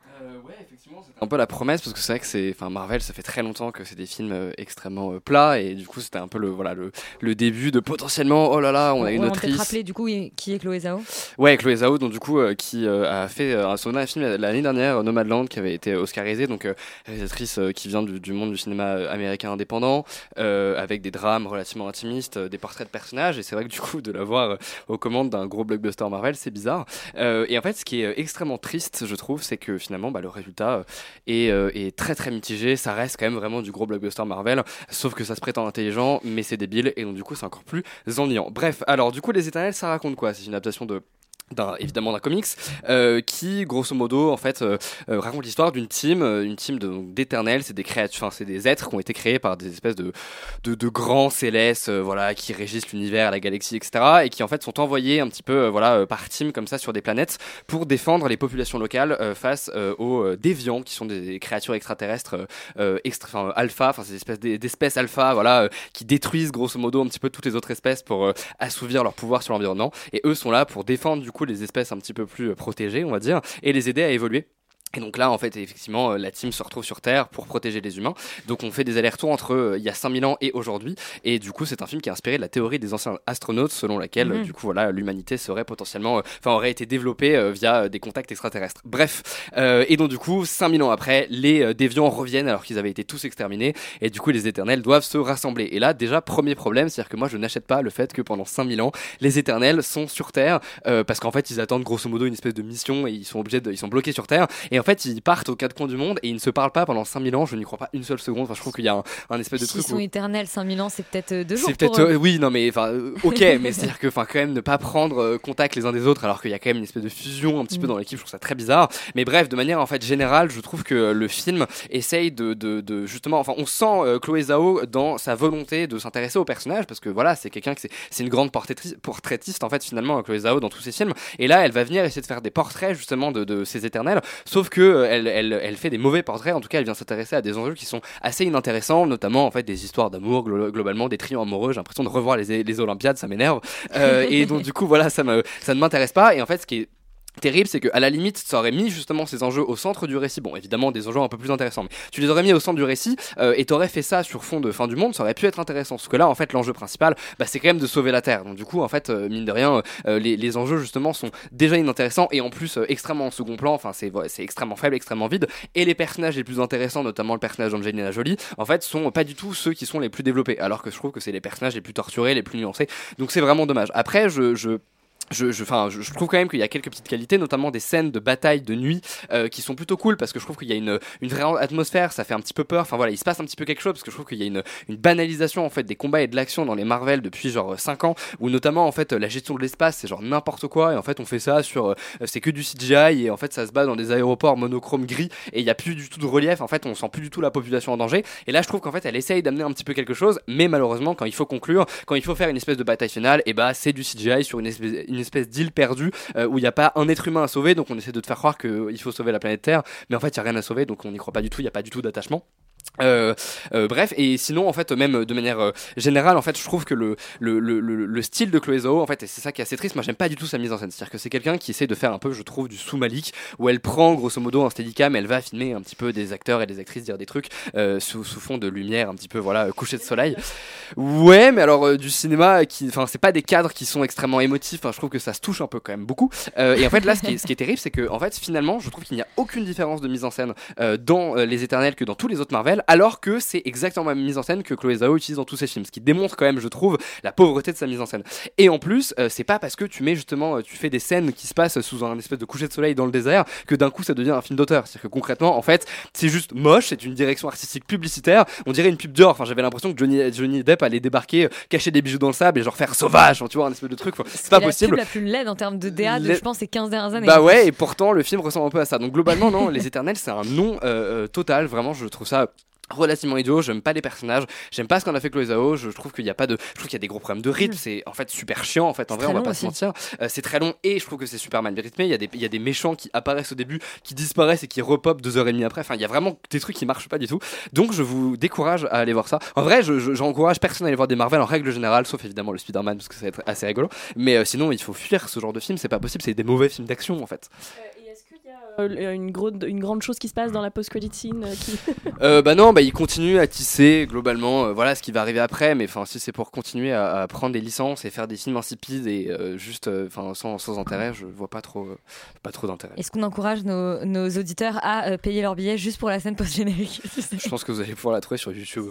Un peu la promesse parce que c'est vrai que c'est enfin Marvel ça fait très longtemps que c'est des films euh, extrêmement euh, plats et du coup c'était un peu le voilà le, le début de potentiellement oh là là on a une Ouais, autrice rappeler du coup qui est Chloé Zhao. Ouais, Chloé Zhao, donc du coup, euh, qui euh, a fait euh, son dernier film l'année dernière, Nomadland, qui avait été oscarisé, donc euh, réalisatrice euh, qui vient du, du monde du cinéma américain indépendant, euh, avec des drames relativement intimistes, euh, des portraits de personnages, et c'est vrai que du coup, de la voir euh, aux commandes d'un gros blockbuster Marvel, c'est bizarre. Euh, et en fait, ce qui est extrêmement triste, je trouve, c'est que finalement, bah, le résultat euh, est, euh, très très mitigé. Ça reste quand même vraiment du gros blockbuster Marvel, sauf que ça se prétend intelligent, mais c'est débile, et donc du coup, c'est encore plus ennuyant. Bref, alors du coup, Les Éternels, ça raconte quoi? C'est une adaptation de évidemment d'un comics euh, qui grosso modo en fait euh, euh, raconte l'histoire d'une team une team d'éternels. C'est des créatures c'est des êtres qui ont été créés par des espèces de de, de grands célestes voilà qui régissent l'univers la galaxie etc et qui en fait sont envoyés un petit peu voilà par team comme ça sur des planètes pour défendre les populations locales face aux déviants qui sont des créatures extraterrestres extra, alpha enfin ces espèces d'es- d'espèces alpha voilà qui détruisent grosso modo un petit peu toutes les autres espèces pour assouvir leur pouvoir sur l'environnement. Et eux sont là pour défendre du les espèces un petit peu plus euh, protégées on va dire et les aider à évoluer et donc là, en fait, effectivement, euh, la team se retrouve sur Terre pour protéger les humains. Donc on fait des allers-retours entre euh, il y a 5000 ans et aujourd'hui. Et du coup, c'est un film qui est inspiré de la théorie des anciens astronautes, selon laquelle, Mhm. euh, du coup, voilà, l'humanité serait potentiellement, euh, enfin, aurait été développée via des contacts extraterrestres. Bref. Euh, et donc, du coup, 5000 ans après, les déviants reviennent alors qu'ils avaient été tous exterminés. Et du coup, les éternels doivent se rassembler. Et là, déjà, premier problème, c'est-à-dire que moi, je n'achète pas le fait que pendant 5000 ans, les éternels sont sur Terre, euh, parce qu'en fait, ils attendent grosso modo une espèce de mission et ils sont obligés de, ils sont bloqués sur Terre. Et en fait, fait, ils partent aux quatre coins du monde et ils ne se parlent pas pendant 5000 ans. Je n'y crois pas une seule seconde. Enfin, je trouve qu'il y a un, un espèce de S'ils truc. sont où- éternels, 5000 ans, c'est peut-être euh, deux jours. c'est peut-être euh, oui non mais enfin euh, ok mais c'est à dire que enfin quand même ne pas prendre contact les uns des autres alors qu'il y a quand même une espèce de fusion un petit peu Mm. dans l'équipe je trouve ça très bizarre mais bref de manière en fait générale je trouve que le film essaye de, de, de- justement enfin on sent euh, Chloé Zhao dans sa volonté de s'intéresser au personnage parce que voilà c'est quelqu'un qui c'est une grande portraitiste en fait finalement Chloé Zhao dans tous ses films et là elle va venir essayer de faire des portraits justement de, de ces éternels sauf que euh, elle, elle, fait des mauvais portraits. En tout cas elle vient s'intéresser à des enjeux qui sont assez inintéressants notamment en fait des histoires d'amour glo- globalement des trios amoureux. J'ai l'impression de revoir les, les Olympiades ça m'énerve. Euh, et donc du coup voilà ça me ça ne m'intéresse pas. Et en fait ce qui est terrible, c'est qu'à la limite, ça aurait mis justement ces enjeux au centre du récit. Bon, évidemment, des enjeux un peu plus intéressants, mais tu les aurais mis au centre du récit euh, et t'aurais fait ça sur fond de fin du monde, ça aurait pu être intéressant. Parce que là, en fait, l'enjeu principal, bah, c'est quand même de sauver la Terre. Donc, du coup, en fait, euh, mine de rien, euh, les, les enjeux justement sont déjà inintéressants et en plus euh, extrêmement en second plan. Enfin, c'est ouais, c'est extrêmement faible, extrêmement vide. Et les personnages les plus intéressants, notamment le personnage d'Angelina Jolie, en fait, sont pas du tout ceux qui sont les plus développés. Alors que je trouve que c'est les personnages les plus torturés, les plus nuancés. Donc, c'est vraiment dommage. Après, je, je je, je, je, trouve quand même qu'il y a quelques petites qualités, notamment des scènes de bataille de nuit euh, qui sont plutôt cool parce que je trouve qu'il y a une, une vraie atmosphère, ça fait un petit peu peur. Enfin voilà, il se passe un petit peu quelque chose parce que je trouve qu'il y a une, une banalisation en fait des combats et de l'action dans les Marvel depuis genre 5 ans, où notamment en fait la gestion de l'espace c'est genre n'importe quoi et en fait on fait ça sur, euh, c'est que du CGI et en fait ça se bat dans des aéroports monochrome gris et il y a plus du tout de relief. En fait on sent plus du tout la population en danger. Et là je trouve qu'en fait elle essaye d'amener un petit peu quelque chose, mais malheureusement quand il faut conclure, quand il faut faire une espèce de bataille finale, et bah c'est du CGI sur une espèce, une espèce d'île perdue euh, où il n'y a pas un être humain à sauver, donc on essaie de te faire croire qu'il faut sauver la planète Terre, mais en fait il n'y a rien à sauver, donc on n'y croit pas du tout, il n'y a pas du tout d'attachement. Euh, euh, bref et sinon en fait même de manière euh, générale en fait je trouve que le, le, le, le, le style de Chloé Zhao en fait c'est ça qui est assez triste moi j'aime pas du tout sa mise en scène. C'est à dire que c'est quelqu'un qui essaie de faire un peu je trouve du sous Malik où elle prend grosso modo un steadicam elle va filmer un petit peu des acteurs et des actrices dire des trucs euh, sous, sous fond de lumière un petit peu voilà coucher de soleil. Ouais mais alors euh, du cinéma qui enfin c'est pas des cadres qui sont extrêmement émotifs Enfin, je trouve que ça se touche un peu quand même beaucoup. Et en fait là ce qui est, ce qui est terrible c'est que en fait finalement je trouve qu'il n'y a aucune différence de mise en scène dans les Éternels que dans tous les autres Marvel alors que c'est exactement la même mise en scène que Chloé Zhao utilise dans tous ses films ce qui démontre quand même je trouve la pauvreté de sa mise en scène et en plus euh, c'est pas parce que tu mets justement euh, tu fais des scènes qui se passent sous un espèce de coucher de soleil dans le désert que d'un coup ça devient un film d'auteur c'est-à-dire que concrètement en fait c'est juste moche c'est une direction artistique publicitaire on dirait une pub Dior enfin j'avais l'impression que Johnny, Johnny Depp allait débarquer euh, cacher des bijoux dans le sable et genre faire sauvage tu vois un espèce de truc c'est pas la possible pub la plus laide en termes de DA de, je pense, ces 15 dernières années. bah ouais, et pourtant le film ressemble un peu à ça. Donc globalement, non, Les Éternels, c'est un non euh, total. Vraiment, je trouve ça relativement idiot j'aime pas les personnages j'aime pas ce qu'on a fait Chloé Zhao je trouve qu'il y a pas de je trouve qu'il y a des gros problèmes de rythme c'est en fait super chiant en fait en vrai on va long pas aussi. se mentir. Euh, c'est très long et je trouve que c'est super mal rythmé il y a des il y a des méchants qui apparaissent au début qui disparaissent et qui repopent deux heures et demie après enfin il y a vraiment des trucs qui marchent pas du tout. Donc je vous décourage à aller voir ça. En vrai je- je- j'encourage personne à aller voir des Marvel en règle générale sauf évidemment le Spider-Man parce que ça va être assez rigolo. Mais euh, sinon il faut fuir ce genre de film c'est pas possible c'est des mauvais films d'action en fait. Euh, une, gros- une grande chose qui se passe dans la post-credit scene euh, qui... Euh, bah non, bah il continue à tisser globalement, euh, voilà ce qui va arriver après, mais enfin si c'est pour continuer à, à prendre des licences et faire des films insipides et euh, juste, euh, enfin sans, sans intérêt, je vois pas trop, euh, pas trop d'intérêt. Est-ce qu'on encourage nos, nos auditeurs à euh, payer leur billet juste pour la scène post-générique Je pense que vous allez pouvoir la trouver sur YouTube.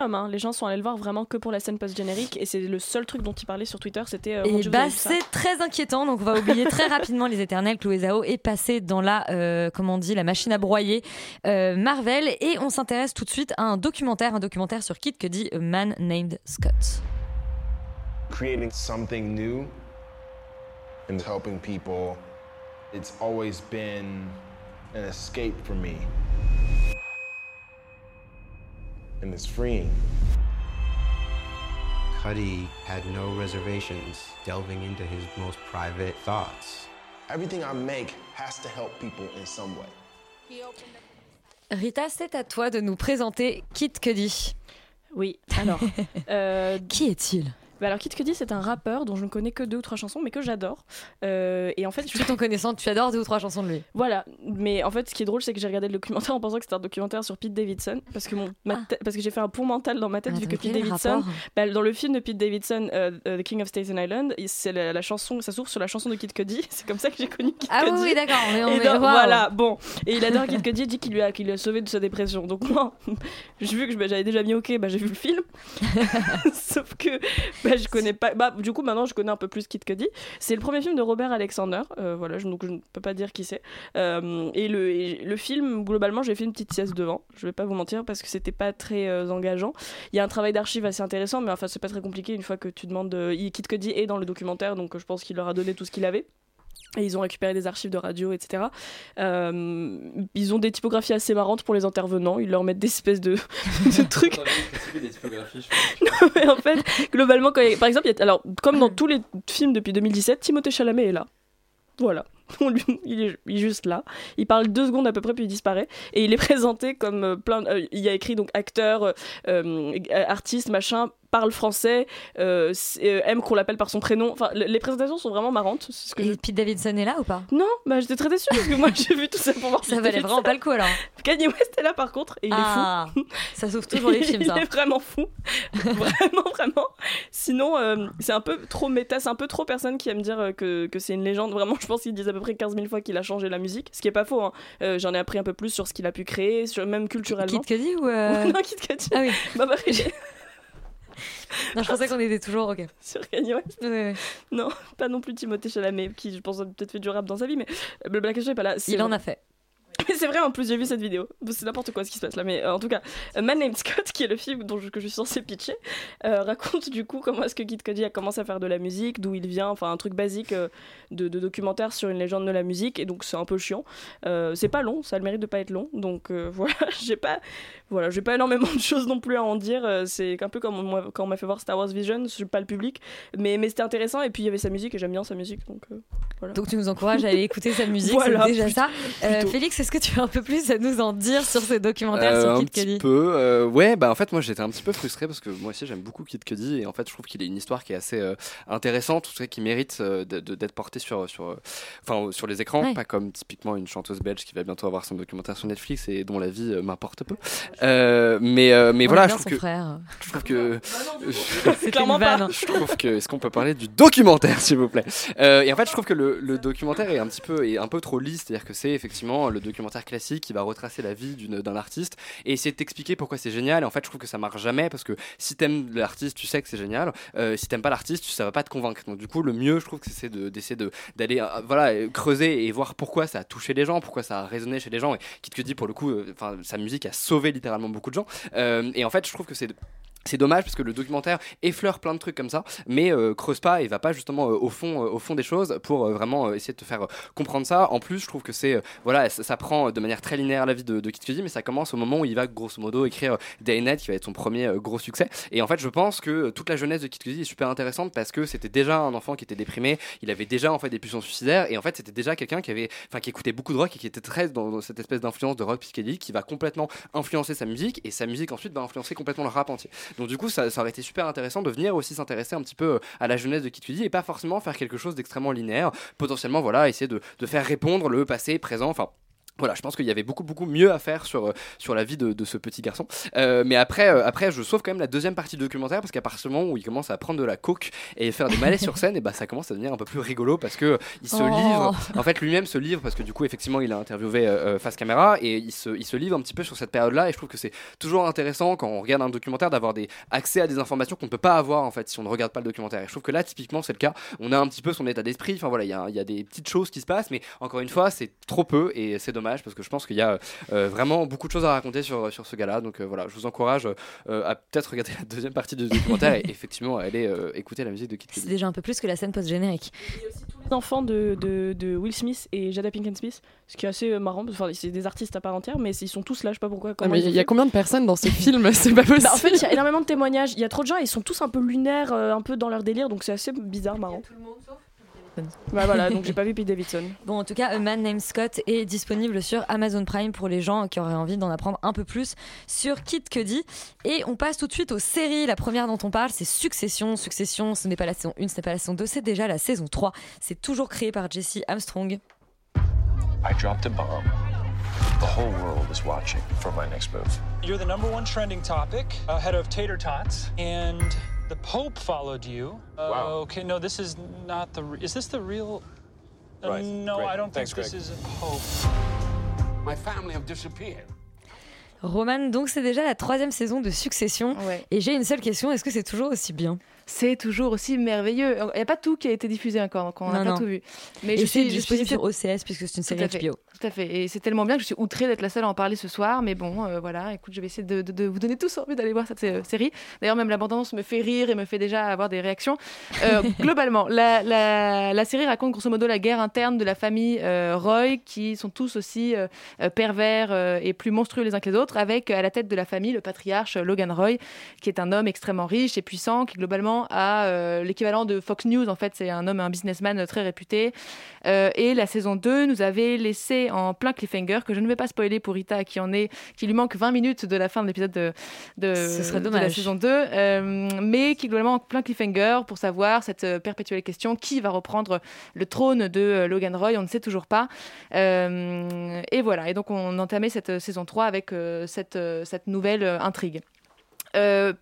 Hein. Les gens sont allés le voir vraiment que pour la scène post-générique et c'est le seul truc dont il parlait sur Twitter, c'était... euh, Et bah c'est très inquiétant, donc on va oublier très rapidement les éternels. Chloé Zhao est passée dans la, euh, comment on dit, la machine à broyer euh, Marvel et on s'intéresse tout de suite à un documentaire, un documentaire sur Kid que dit A Man Named Scott. creating something new and helping people, it's always been an escape for me. And it's freeing. Cuddy had no reservations delving into his most private thoughts. Everything I make has to help people in some way. Rita, c'est à toi de nous présenter Kid Cudi. Oui, alors. euh, Qui est-il bah alors Kid Cudi c'est un rappeur dont je ne connais que deux ou trois chansons mais que j'adore. Euh, et en fait je Tout en connaissant, tu adores deux ou trois chansons de lui. voilà. Mais en fait ce qui est drôle c'est que j'ai regardé le documentaire en pensant que c'était un documentaire sur Pete Davidson parce que mon tête- parce que j'ai fait un pont mental dans ma tête Ah, vu que Pete Davidson bah, dans le film de Pete Davidson euh, euh, The King of Staten Island c'est la, la chanson ça s'ouvre sur la chanson de Kid Cudi c'est comme ça que j'ai connu Kid Ah oui, Cudi. oui, d'accord, on Et donc, voilà bon. Et il adore Kid Cudi il dit qu'il lui a qu'il a sauvé de sa dépression. Donc moi j'ai vu que j'avais déjà mis ok bah j'ai vu le film. Sauf que bah, je connais pas. Bah, du coup, maintenant, je connais un peu plus Kid Cudi. C'est le premier film de Robert Alexander. euh, voilà, donc je ne peux pas dire qui c'est. Euh, et, le, le film, globalement, j'ai fait une petite sieste devant. Je vais pas vous mentir parce que c'était pas très euh, engageant. Il y a un travail d'archive assez intéressant, mais enfin, c'est pas très compliqué une fois que tu demandes. Kid Cudi est dans le documentaire, donc je pense qu'il leur a donné tout ce qu'il avait. Et ils ont récupéré des archives de radio, etc. Euh, ils ont des typographies assez marrantes pour les intervenants. Ils leur mettent des espèces de, de trucs. Non, mais en fait, globalement, quand a- par exemple, il y a- alors, comme dans tous les films depuis 2017, Timothée Chalamet est là. Voilà. Lui- il, est, juste là. Il parle deux secondes à peu près, puis il disparaît. Et il est présenté comme euh, plein. euh, il y a écrit donc acteur, euh, artiste, machin, parle français, euh, euh, aime qu'on l'appelle par son prénom. Enfin, le- les présentations sont vraiment marrantes. Ce que Et Pete Davidson est là ou pas? Non, bah j'étais très déçue parce que moi j'ai vu tout ça pour voir. Ça valait vraiment pas le coup alors. Kanye West est là par contre et il Ah, est fou. ça sauve toujours les films, ça. Il est vraiment fou. vraiment, vraiment. Sinon, euh, c'est un peu trop méta, c'est un peu trop personne qui aime dire que, que c'est une légende. Vraiment, je pense qu'ils disent à peu près 15 000 fois qu'il a changé la musique. Ce qui est pas faux. hein. Euh, J'en ai appris un peu plus sur ce qu'il a pu créer, sur, même culturellement. Kid Cudi ou. euh, non, Kid Cudi. Ah oui. Bah, bah, Non, je pensais qu'on était toujours. Ok. sur Kanye West. Non, pas non plus Timothée Chalamet, qui je pense a peut-être fait du rap dans sa vie, mais le Black est pas là. Il en a fait. Mais c'est vrai, en plus, j'ai vu cette vidéo. C'est n'importe quoi ce qui se passe là. Mais euh, en tout cas, euh, Man Named Scott, qui est le film dont je, que je suis censée pitcher, euh, raconte du coup comment est-ce que Kid Cudi a commencé à faire de la musique, d'où il vient, enfin un truc basique euh, de, de documentaire sur une légende de la musique. Et donc c'est un peu chiant. C'est pas long, ça a le mérite de pas être long. Donc voilà, j'ai pas, voilà, j'ai pas énormément de choses non plus à en dire. Euh, C'est un peu comme moi, quand on m'a fait voir Star Wars Vision, je suis pas le public, mais, mais c'était intéressant. Et puis il y avait sa musique et j'aime bien sa musique. Donc euh, voilà. Donc tu nous encourages à aller écouter sa musique, Voilà, c'est déjà plutôt- ça. Euh. Félix, est-ce que tu as un peu plus à nous en dire sur ce documentaire Euh, sur un Kid petit Cudi? peu. euh, ouais, bah en fait, moi j'étais un petit peu frustré parce que moi aussi j'aime beaucoup Kid Cudi et en fait je trouve qu'il a une histoire qui est assez euh, intéressante, tout ça qui mérite euh, d'être portée sur, sur, euh, enfin, sur les écrans, Ouais. pas comme typiquement une chanteuse belge qui va bientôt avoir son documentaire sur Netflix et dont la vie euh, m'importe peu. Euh, mais euh, mais On voilà, je trouve que frère. je trouve que C'était Clairement pas. je trouve que est-ce qu'on peut parler du documentaire s'il vous plaît? Euh, et en fait je trouve que le, le documentaire est un petit peu est un peu trop lisse c'est-à-dire que c'est effectivement le documentaire classique qui va retracer la vie d'une- d'un artiste et essayer de t'expliquer pourquoi c'est génial et en fait je trouve que ça marche jamais parce que si t'aimes l'artiste tu sais que c'est génial Euh, si t'aimes pas l'artiste ça va pas te convaincre donc du coup le mieux je trouve que c'est de- d'essayer de d'aller euh, voilà creuser et voir pourquoi ça a touché les gens pourquoi ça a résonné chez les gens et qui te dit pour le coup euh, enfin sa musique a sauvé littéralement beaucoup de gens. Euh, et en fait je trouve que c'est c'est dommage parce que le documentaire effleure plein de trucs comme ça, mais euh, creuse pas et va pas justement euh, au fond, euh, au fond des choses pour vraiment essayer de te faire comprendre ça. En plus, je trouve que c'est voilà, ça, prend de manière très linéaire la vie de, de Kid Cudi, mais ça commence au moment où il va grosso modo écrire Day qui va être son premier gros succès. Et en fait, je pense que toute la jeunesse de Kid Cudi est super intéressante parce que c'était déjà un enfant qui était déprimé, il avait déjà en fait des pulsions suicidaires et en fait c'était déjà quelqu'un qui avait, enfin qui écoutait beaucoup de rock et qui était très dans, dans cette espèce d'influence de rock psychédélique qui va complètement influencer sa musique et sa musique ensuite va influencer complètement le rap entier. Donc du coup, ça, ça aurait été super intéressant de venir aussi s'intéresser un petit peu euh, à la jeunesse de Kid Cudi et pas forcément faire quelque chose d'extrêmement linéaire. Potentiellement, voilà, essayer de faire répondre le passé, présent, enfin. Voilà, je pense qu'il y avait beaucoup beaucoup mieux à faire sur, euh, sur la vie de, de ce petit garçon. Euh, mais après, euh, après, je sauve quand même la deuxième partie du documentaire parce qu'à partir du moment où il commence à prendre de la coke et faire des malaises sur scène, et bah ça commence à devenir un peu plus rigolo parce que il se Oh. livre. En fait, lui-même se livre parce que du coup, effectivement, il a interviewé euh, face caméra et il se, il se livre un petit peu sur cette période-là. Et je trouve que c'est toujours intéressant quand on regarde un documentaire d'avoir des accès à des informations qu'on ne peut pas avoir en fait si on ne regarde pas le documentaire. Et je trouve que là, typiquement, c'est le cas. On a un petit peu son état d'esprit. Enfin voilà, il y, a- il y a des petites choses qui se passent, mais encore une fois, c'est trop peu et c'est dommage parce que je pense qu'il y a euh, vraiment beaucoup de choses à raconter sur, sur ce gars-là. Donc euh, voilà, je vous encourage euh, à peut-être regarder la deuxième partie du documentaire et effectivement à aller euh, écouter la musique de Kid C'est déjà un peu plus que la scène post-générique. les enfants de, de, de Will Smith et Jada Pinkett Smith, ce qui est assez euh, marrant. parce que, Enfin, c'est des artistes à part entière, mais ils sont tous là, je sais pas pourquoi. Ah, il y a fait. combien de personnes dans ce film C'est pas possible. Bah, en fait, il y a énormément de témoignages. Il y a trop de gens, ils sont tous un peu lunaires, euh, un peu dans leur délire, donc c'est assez bizarre, marrant. Bah voilà, donc j'ai pas vu Pete Davidson. Bon, en tout cas, A Man Named Scott est disponible sur Amazon Prime pour les gens qui auraient envie d'en apprendre un peu plus sur Kid Cudi. Et on passe tout de suite aux séries. La première dont on parle, c'est Succession. Succession, ce n'est pas la saison 1, ce n'est pas la saison 2, c'est déjà la saison 3. C'est toujours créé par Jesse Armstrong. I dropped a bomb. The whole world is watching for my next move. You're the number one trending topic, ahead of tater tots, and the Pope followed you. Uh, Wow. Okay, no, this is not the. Re- is this the real? Uh, Right, No, great. I don't Thanks, think this Greg. is a Pope. My family have disappeared. Roman, donc c'est déjà la troisième saison de Succession. Et j'ai une seule question, est-ce que c'est toujours aussi bien? C'est toujours aussi merveilleux. Il n'y a pas tout qui a été diffusé encore, donc on n'a pas non. tout vu. Mais Et je suis, disponible sur OCS puisque c'est une série Tout à fait. HBO. Tout à fait. Et c'est tellement bien que je suis outrée d'être la seule à en parler ce soir. Mais bon, euh, voilà, écoute, je vais essayer de, de- de vous donner tous envie d'aller voir cette euh, série. D'ailleurs, même l'abondance me fait rire et me fait déjà avoir des réactions. Euh, globalement, la, la- la série raconte grosso modo la guerre interne de la famille euh, Roy, qui sont tous aussi euh, euh, pervers et plus monstrueux les uns que les autres, avec à la tête de la famille le patriarche Logan Roy, qui est un homme extrêmement riche et puissant, qui globalement a euh, l'équivalent de Fox News. En fait, c'est un homme, un businessman très réputé. Euh, et la saison 2 nous avait laissé en plein cliffhanger, que je ne vais pas spoiler pour Rita, qui en est, qui lui manque 20 minutes de la fin de l'épisode de, de, la saison 2, euh, mais qui globalement en plein cliffhanger pour savoir cette perpétuelle question qui va reprendre le trône de Logan Roy, on ne sait toujours pas. Et voilà, et donc on entamait cette saison 3 avec cette, cette nouvelle intrigue. Euh,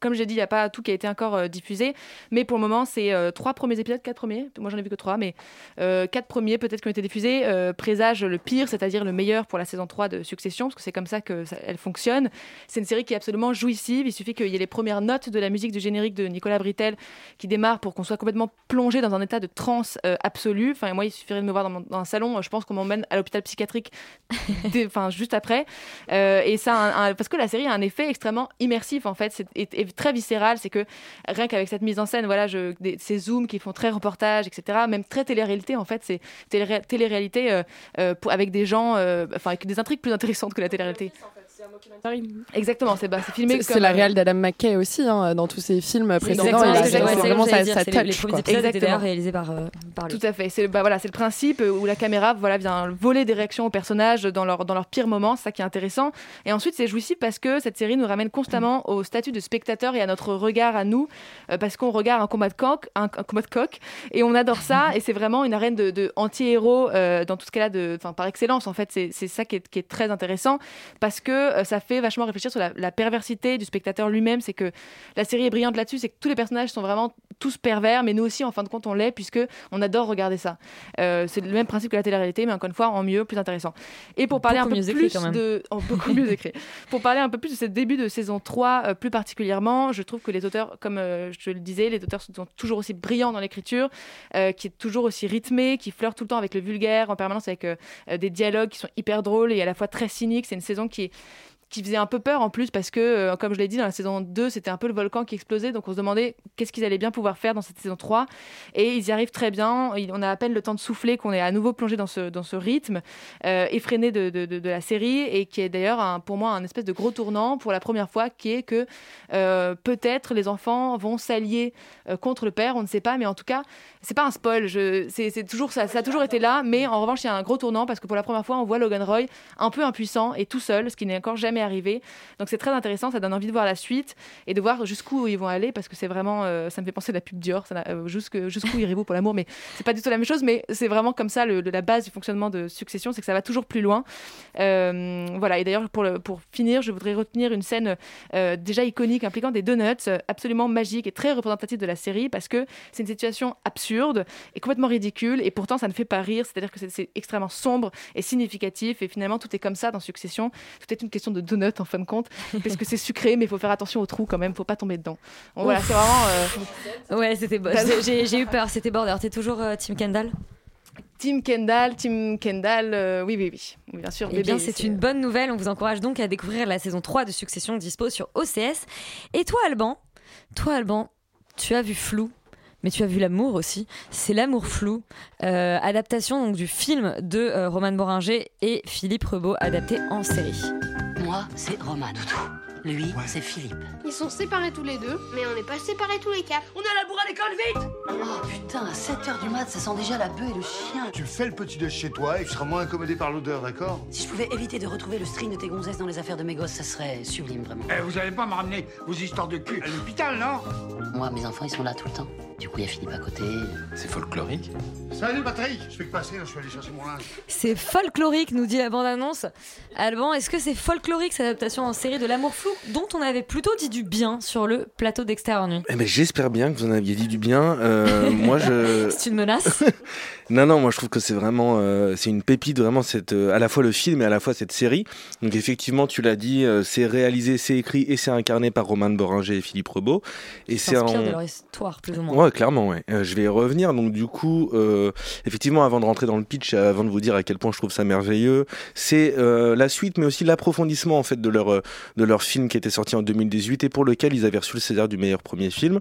comme j'ai dit, il n'y a pas tout qui a été encore euh, diffusé, mais pour le moment, c'est euh, trois premiers épisodes, quatre premiers. Moi, j'en ai vu que trois, mais euh, quatre premiers peut-être qui ont été diffusés présagent le pire, c'est-à-dire le meilleur pour la saison 3 de Succession, parce que c'est comme ça que ça- elle fonctionne. C'est une série qui est absolument jouissive. Il suffit qu'il y ait les premières notes de la musique du générique de Nicolas Britel qui démarre pour qu'on soit complètement plongé dans un état de transe euh, absolue. Enfin, moi, il suffirait de me voir dans, mon- dans un salon, je pense qu'on m'emmène à l'hôpital psychiatrique enfin, juste après. Euh, et ça, a un- un- parce que la série a un effet extrêmement immersif en fait, c'est est- très viscéral. C'est que rien qu'avec cette mise en scène, voilà, ces zooms qui font très reportage, etc. Même très télé-réalité en fait, c'est télé- télé-réalité euh, euh, avec des gens, euh, enfin avec des intrigues plus intéressantes que la télé-réalité. Exactement, c'est bah, filmé. C'est la euh, réelle d'Adam McKay aussi, hein, dans tous ses films précédents. c'est vraiment touch. c'est les quoi. premiers épisodes étaient d'ailleurs réalisés par, euh, par lui. Tout à fait. C'est bah, voilà, c'est le principe où la caméra voilà, vient voler des réactions aux personnages dans leur, dans leur pire moment. C'est ça qui est intéressant. Et ensuite, c'est jouissif parce que cette série nous ramène constamment au statut de spectateur et à notre regard à nous. euh, parce qu'on regarde un combat de coq, un, un combat de coq, et on adore ça. et c'est vraiment une arène de, de anti-héros euh, dans tout ce qu'elle a de, enfin, par excellence. En fait, c'est c'est ça qui est, qui est très intéressant parce que euh, ça fait vachement réfléchir sur la, la perversité du spectateur lui-même. C'est que la série est brillante là-dessus, c'est que tous les personnages sont vraiment tous pervers, mais nous aussi, en fin de compte, on l'est puisque on adore regarder ça. Euh, c'est le même principe que la télé-réalité, mais encore une fois, en mieux, plus intéressant. Et pour parler Beaucoup un peu mieux plus de, en beaucoup mieux écrit, pour parler un peu plus de ce début de saison 3, euh, plus particulièrement, je trouve que les auteurs, comme euh, je le disais, les auteurs sont toujours aussi brillants dans l'écriture, qui est toujours aussi rythmé, qui flirte tout le temps avec le vulgaire, en permanence avec des dialogues qui sont hyper drôles et à la fois très cyniques. C'est une saison qui est qui faisait un peu peur en plus parce que, euh, comme je l'ai dit, dans la saison 2, c'était un peu le volcan qui explosait. Donc on se demandait qu'est-ce qu'ils allaient bien pouvoir faire dans cette saison 3. Et ils y arrivent très bien. On a à peine le temps de souffler qu'on est à nouveau plongé dans ce, dans ce rythme euh, effréné de, de, la série et qui est d'ailleurs pour moi un espèce de gros tournant pour la première fois qui est que euh, peut-être les enfants vont s'allier contre le père. On ne sait pas, mais en tout cas, c'est pas un spoil. C'est, c'est toujours, ça, ça a toujours été là. Mais en revanche, il y a un gros tournant parce que pour la première fois, on voit Logan Roy un peu impuissant et tout seul, ce qui n'est encore jamais arrivé. Donc c'est très intéressant, ça donne envie de voir la suite et de voir jusqu'où ils vont aller parce que c'est vraiment, euh, ça me fait penser à la pub Dior, euh, jusqu'où irez-vous pour l'amour, mais c'est pas du tout la même chose, mais c'est vraiment comme ça la base du fonctionnement de Succession, c'est que ça va toujours plus loin. Euh, voilà, et d'ailleurs pour, pour finir, je voudrais retenir une scène euh, déjà iconique impliquant des donuts, absolument magique et très représentative de la série parce que c'est une situation absurde et complètement ridicule et pourtant ça ne fait pas rire, c'est-à-dire que c'est extrêmement sombre et significatif et finalement tout est comme ça dans Succession, tout est une question de donuts en fin de compte, parce que c'est sucré mais il faut faire attention aux trous quand même, faut pas tomber dedans. Bon, voilà, c'est vraiment... euh, Ouais, c'était. j'ai- eu peur, c'était border. T'es toujours euh, Team Kendall? Team Kendall, Team Kendall, euh, oui, oui, oui, Oui, bien sûr. Eh bien, c'est une bonne nouvelle. On vous encourage donc à découvrir la saison 3 de Succession dispo sur OCS. Et toi, Alban Toi, Alban, tu as vu Flou mais tu as vu l'amour aussi. C'est l'amour flou, euh, adaptation donc du film de euh, Roman Boringer et Philippe Rebaud, adapté en série. Moi, c'est Roman. Lui, c'est Philippe. Ils sont séparés tous les deux, mais on n'est pas séparés tous les quatre. On est à la bourre à l'école, vite Oh putain, à 7h du mat, ça sent déjà la bœuf et le chien. Tu fais le petit déj chez toi et tu seras moins incommodé par l'odeur, d'accord? Si je pouvais éviter de retrouver le string de tes gonzesses dans les affaires de mes gosses, ça serait sublime, vraiment. Eh, vous allez pas me ramener vos histoires de cul à l'hôpital, non? Moi, mes enfants, ils sont là tout le temps. Du coup, il y a Philippe à côté. C'est folklorique. Salut Patrick Je fais que passer, là, je suis allé chercher mon linge. C'est folklorique, nous dit la bande-annonce. Alban, est-ce que c'est folklorique cette adaptation en série de l'amour flou dont on avait plutôt dit du bien sur le plateau d'Extérieur Nuit? Eh ben, J'espère bien que vous en aviez dit du bien. Euh, moi, je. C'est une menace Non, non, moi je trouve que c'est vraiment, euh, c'est une pépite vraiment cette, euh, à la fois le film et à la fois cette série. Donc effectivement, tu l'as dit, euh, c'est réalisé, c'est écrit et c'est incarné par Roman Boringer et Philippe Rebaud. Et c'est en- de leur histoire, plus ou moins. Ouais, clairement. Euh, je vais y revenir. Donc, du coup, euh, effectivement, avant de rentrer dans le pitch, euh, avant de vous dire à quel point je trouve ça merveilleux, c'est la suite, mais aussi l'approfondissement en fait de leur de leur film qui était sorti en 2018 et pour lequel ils avaient reçu le César du meilleur premier film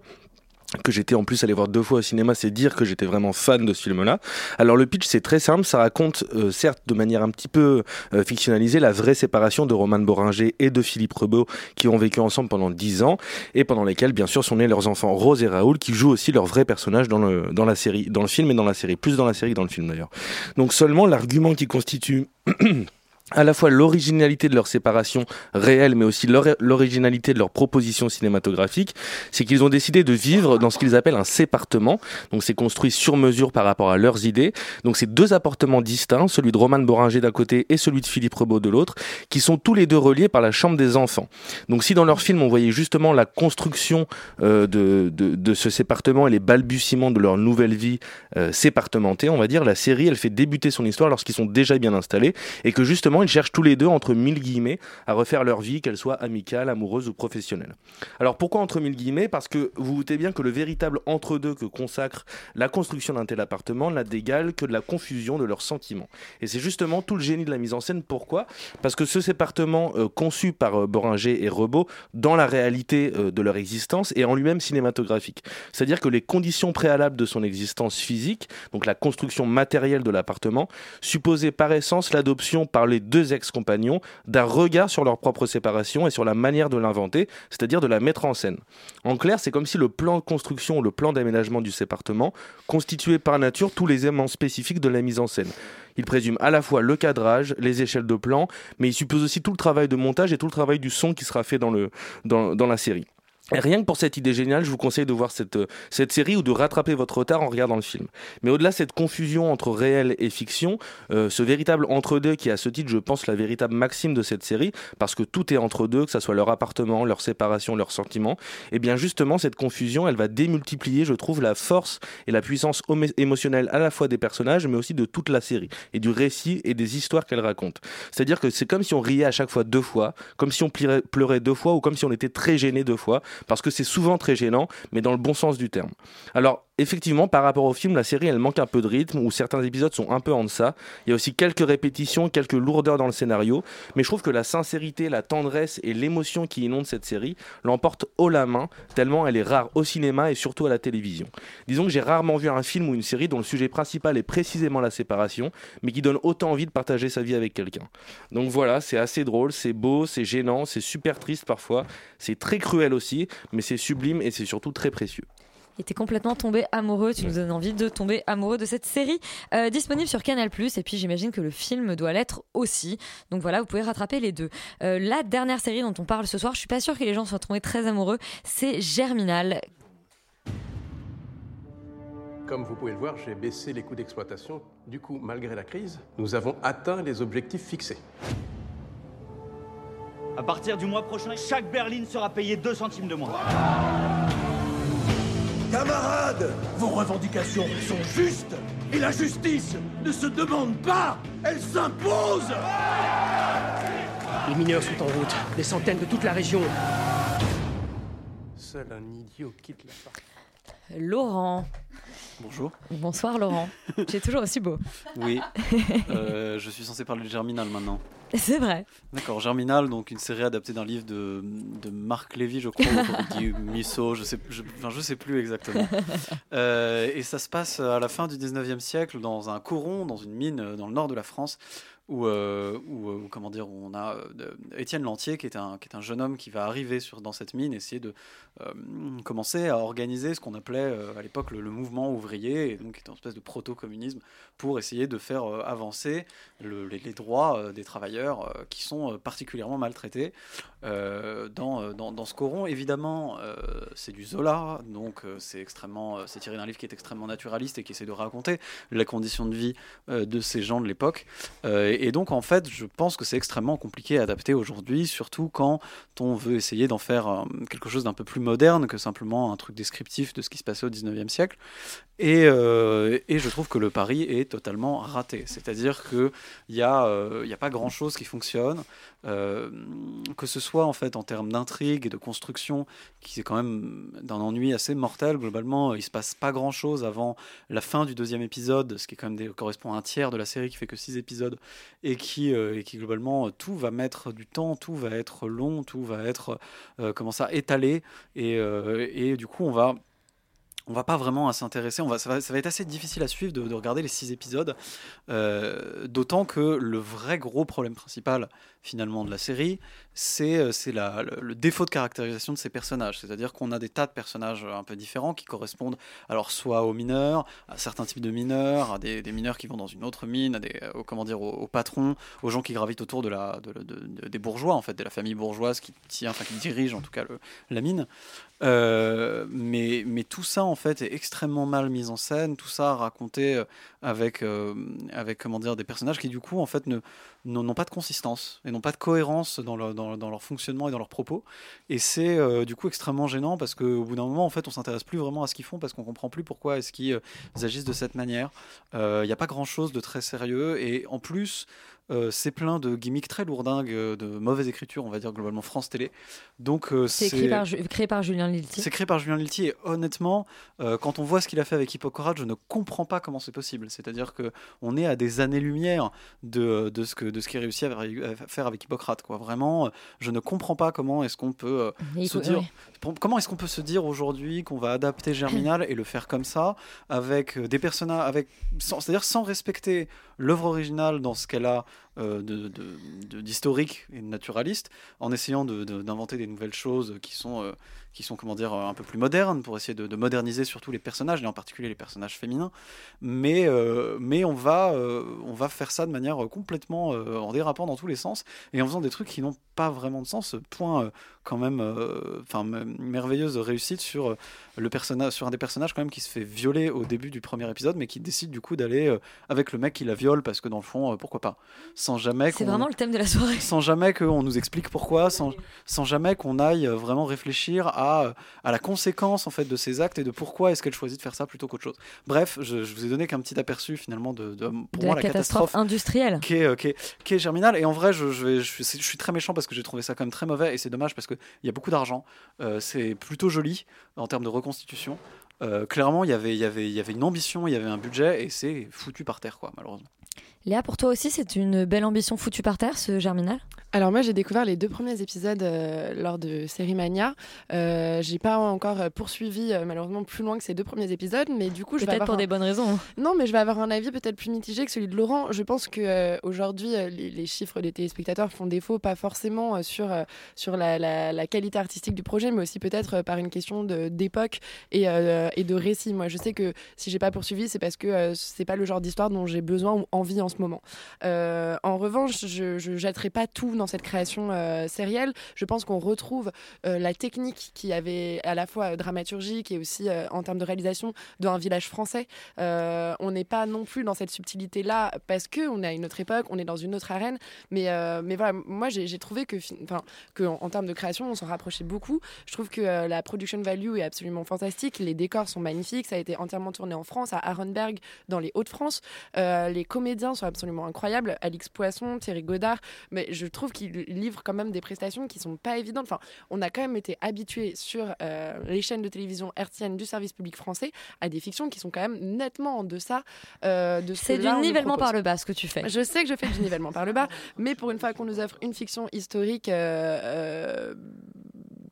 que j'étais en plus allé voir deux fois au cinéma, c'est dire que j'étais vraiment fan de ce film-là. Alors le pitch c'est très simple, ça raconte euh, certes de manière un petit peu euh, fictionnalisée la vraie séparation de Roman Boringer et de Philippe Rebaud qui ont vécu ensemble pendant dix ans et pendant lesquels bien sûr sont nés leurs enfants Rose et Raoul qui jouent aussi leurs vrais personnages dans le dans la série, dans le film et dans la série, plus dans la série que dans le film d'ailleurs. Donc seulement l'argument qui constitue à la fois l'originalité de leur séparation réelle, mais aussi l'or- l'originalité de leur proposition cinématographique, c'est qu'ils ont décidé de vivre dans ce qu'ils appellent un sépartement. Donc c'est construit sur mesure par rapport à leurs idées. Donc c'est deux appartements distincts, celui de Roman Boringer d'un côté et celui de Philippe Rebaud de l'autre, qui sont tous les deux reliés par la chambre des enfants. Donc si dans leur film on voyait justement la construction euh, de, de, de ce sépartement et les balbutiements de leur nouvelle vie euh, sépartementée, on va dire, la série elle fait débuter son histoire lorsqu'ils sont déjà bien installés et que justement ils cherchent tous les deux entre mille guillemets à refaire leur vie, qu'elle soit amicale, amoureuse ou professionnelle. Alors pourquoi entre mille guillemets? Parce que vous vous doutez bien que le véritable entre-deux que consacre la construction d'un tel appartement n'a d'égal que de la confusion de leurs sentiments. Et c'est justement tout le génie de la mise en scène. Pourquoi? Parce que ce sépartement euh, conçu par euh, Boringer et Rebaud, dans la réalité euh, de leur existence, est en lui-même cinématographique. C'est-à-dire que les conditions préalables de son existence physique, donc la construction matérielle de l'appartement, supposait par essence l'adoption par les deux ex-compagnons d'un regard sur leur propre séparation et sur la manière de l'inventer, c'est-à-dire de la mettre en scène. En clair, c'est comme si le plan de construction ou le plan d'aménagement du sépartement constituait par nature tous les éléments spécifiques de la mise en scène. Il présume à la fois le cadrage, les échelles de plan, mais il suppose aussi tout le travail de montage et tout le travail du son qui sera fait dans, la série. Et rien que pour cette idée géniale, je vous conseille de voir cette, euh, cette série ou de rattraper votre retard en regardant le film. Mais au-delà de cette confusion entre réel et fiction, euh, ce véritable entre-deux qui est à ce titre, je pense, la véritable maxime de cette série, parce que tout est entre deux, que ce soit leur appartement, leur séparation, leurs sentiments, et bien justement, cette confusion, elle va démultiplier, je trouve, la force et la puissance émotionnelle à la fois des personnages, mais aussi de toute la série, et du récit et des histoires qu'elle raconte. C'est-à-dire que c'est comme si on riait à chaque fois deux fois, comme si on pleurait deux fois, ou comme si on était très gêné deux fois, parce que c'est souvent très gênant, mais dans le bon sens du terme. Effectivement, par rapport au film, la série, elle manque un peu de rythme, ou certains épisodes sont un peu en deçà. Il y a aussi quelques répétitions, quelques lourdeurs dans le scénario, mais je trouve que la sincérité, la tendresse et l'émotion qui inonde cette série l'emportent haut la main, tellement elle est rare au cinéma et surtout à la télévision. Disons que j'ai rarement vu un film ou une série dont le sujet principal est précisément la séparation, mais qui donne autant envie de partager sa vie avec quelqu'un. Donc voilà, c'est assez drôle, c'est beau, c'est gênant, c'est super triste parfois, c'est très cruel aussi, mais c'est sublime et c'est surtout très précieux. Et t'es complètement tombé amoureux, tu nous donnes envie de tomber amoureux de cette série euh, disponible sur Canal+, et puis j'imagine que le film doit l'être aussi, donc voilà, vous pouvez rattraper les deux. Euh, la dernière série dont on parle ce soir, je suis pas sûre que les gens soient tombés très amoureux, c'est Germinal. Comme vous pouvez le voir, j'ai baissé les coûts d'exploitation. Du coup, malgré la crise, nous avons atteint les objectifs fixés. À partir du mois prochain, chaque berline sera payée 2 centimes de moins. Camarades, vos revendications sont justes et la justice ne se demande pas, elle s'impose Les mineurs sont en route, des centaines de toute la région. Seul un idiot quitte la partie. Laurent. Bonjour. Bonsoir Laurent. tu es toujours aussi beau. Oui. Euh, je suis censé parler de Germinal maintenant. C'est vrai. D'accord, Germinal, donc une série adaptée d'un livre de, de Marc Lévy, je crois, ou Guy Musso, je sais, je, enfin, je sais plus exactement. Euh, et ça se passe à la fin du 19e siècle dans un coron, dans une mine euh, dans le nord de la France, où, euh, euh, où on a euh, Étienne Lantier, qui est, un, jeune homme qui va arriver dans cette mine, essayer de commencer à organiser ce qu'on appelait à l'époque le, mouvement ouvrier, donc qui est une espèce de proto-communisme, pour essayer de faire euh, avancer le- les, droits euh, des travailleurs euh, qui sont particulièrement maltraités dans, dans, dans ce coron. Évidemment, c'est du Zola, donc c'est extrêmement, c'est tiré d'un livre qui est extrêmement naturaliste et qui essaie de raconter la condition de vie de ces gens de l'époque. Et, donc, en fait, je pense que c'est extrêmement compliqué à adapter aujourd'hui, surtout quand on veut essayer d'en faire quelque chose d'un peu plus moderne que simplement un truc descriptif de ce qui se passait au 19e siècle. Et, et je trouve que le pari est totalement raté. C'est-à-dire qu'il n'y a, euh, y a pas grand-chose qui fonctionne, euh, que ce soit en fait en termes d'intrigue et de construction, qui est quand même d'un ennui assez mortel. Globalement, il se passe pas grand-chose avant la fin du deuxième épisode, ce qui est quand même correspond à un tiers de la série qui fait que six épisodes, et qui, et qui globalement, tout va mettre du temps, tout va être long, tout va être, comment ça, étalé, et, et du coup, on va on va pas vraiment s'intéresser. Ça, va, ça va être assez difficile à suivre de, de regarder les six épisodes, euh, d'autant que le vrai gros problème principal finalement de la série, c'est euh, le, le défaut de caractérisation de ces personnages. C'est-à-dire qu'on a des tas de personnages un peu différents qui correspondent alors soit aux mineurs, à certains types de mineurs, à des, des mineurs qui vont dans une autre mine, des, aux, comment dire, aux, patrons, aux gens qui gravitent autour de la, de- de- de- des bourgeois en fait, de la famille bourgeoise qui enfin qui dirige en tout cas la mine. Euh, mais, tout ça en fait est extrêmement mal mis en scène, tout ça raconté euh, avec, euh, avec comment dire, des personnages qui du coup en fait ne n'ont pas de consistance et n'ont pas de cohérence dans leur, dans, dans leur fonctionnement et dans leurs propos. Et c'est euh, du coup extrêmement gênant parce qu'au bout d'un moment en fait on s'intéresse plus vraiment à ce qu'ils font parce qu'on comprend plus pourquoi est-ce qu'ils euh, agissent de cette manière. Euh, Il n'y a pas grand chose de très sérieux et en plus euh, c'est plein de gimmicks très lourdingues, de mauvaise écriture, on va dire globalement France Télé. Donc euh, C'est écrit par, Ju- créé par Julien Lilti. c'est créé par Julien Lilti et honnêtement, euh, quand on voit ce qu'il a fait avec Hippocrate, je ne comprends pas comment c'est possible. C'est-à-dire que on est à des années-lumière de, de ce que de ce qu'il réussit à, à faire avec Hippocrate. Quoi. Vraiment, euh, je ne comprends pas comment est-ce qu'on peut euh, se dire. ouais. pour- Comment est-ce qu'on peut se dire aujourd'hui qu'on va adapter Germinal et le faire comme ça, avec euh, des personnages, avec, sans- c'est-à-dire sans respecter l'œuvre originale dans ce qu'elle a euh, d'historique et de naturaliste, en essayant d'inventer des nouvelles choses qui sont, euh, qui sont comment dire, un peu plus modernes, pour essayer de, de moderniser surtout les personnages, et en particulier les personnages féminins. Mais, euh, mais on, va, on va faire ça de manière complètement en dérapant dans tous les sens, et en faisant des trucs qui n'ont pas vraiment de sens. Point quand même, enfin merveilleuse réussite sur le sur un des personnages quand même qui se fait violer au début du premier épisode, mais qui décide du coup d'aller avec le mec qui la parce que dans le fond, euh, pourquoi pas, sans jamais. C'est qu'on- vraiment le thème de la soirée. sans jamais qu'on nous explique pourquoi, sans, sans jamais qu'on aille euh, vraiment réfléchir à, euh, à la conséquence en fait de ces actes et de pourquoi est-ce qu'elle choisit de faire ça plutôt qu'autre chose. Bref, je, je vous ai donné qu'un petit aperçu finalement de, de- pour De moi la catastrophe catastrophe industrielle. qui est, qui est, qui est Germinal. Et en vrai, je, je, vais- je, suis- je suis très méchant parce que j'ai trouvé ça quand même très mauvais et c'est dommage parce qu'il y a beaucoup d'argent. Euh, c'est plutôt joli en termes de reconstitution. Euh, clairement, il y avait- il y avait- y avait une ambition, il y avait un budget et c'est foutu par terre, quoi, malheureusement. Léa, pour toi aussi, c'est une belle ambition foutue par terre, ce Germinal? Alors moi j'ai découvert les deux premiers épisodes euh, lors de Série Mania. Euh, j'ai pas encore euh, poursuivi euh, malheureusement plus loin que ces deux premiers épisodes, mais du coup je Peut-être pour un- des bonnes raisons. Non, mais je vais avoir un avis peut-être plus mitigé que celui de Laurent. Je pense que aujourd'hui les, les chiffres des téléspectateurs font défaut, pas forcément sur sur la, la- la qualité artistique du projet, mais aussi peut-être par une question de- d'époque et, et de récit. Moi, je sais que si j'ai pas poursuivi, c'est parce que c'est pas le genre d'histoire dont j'ai besoin ou envie en ce moment. En revanche, je je jetterai pas tout dans cette création euh, sérielle. Je pense qu'on retrouve euh, la technique qui avait à la fois dramaturgique et aussi euh, en termes de réalisation d'un village français. Euh, on n'est pas non plus dans cette subtilité-là parce que on est à une autre époque, on est dans une autre arène. Mais, mais voilà, moi j'ai trouvé que, en, termes de création, on s'en rapprochait beaucoup. Je trouve que la production value est absolument fantastique. Les décors sont magnifiques. Ça a été entièrement tourné en France, à Arenberg, dans les Hauts-de-France. Les comédiens sont absolument incroyables. Alix Poisson, Thierry Godard. Mais je trouve qu'ils livrent quand même des prestations qui sont pas évidentes. Enfin, on a quand même été habitué sur euh, les chaînes de télévision hertziennes du service public français à des fictions qui sont quand même nettement en deçà euh, de ce C'est du nivellement par le bas ce que tu fais. Je sais que je fais du nivellement par le bas, mais pour une fois qu'on nous offre une fiction historique euh,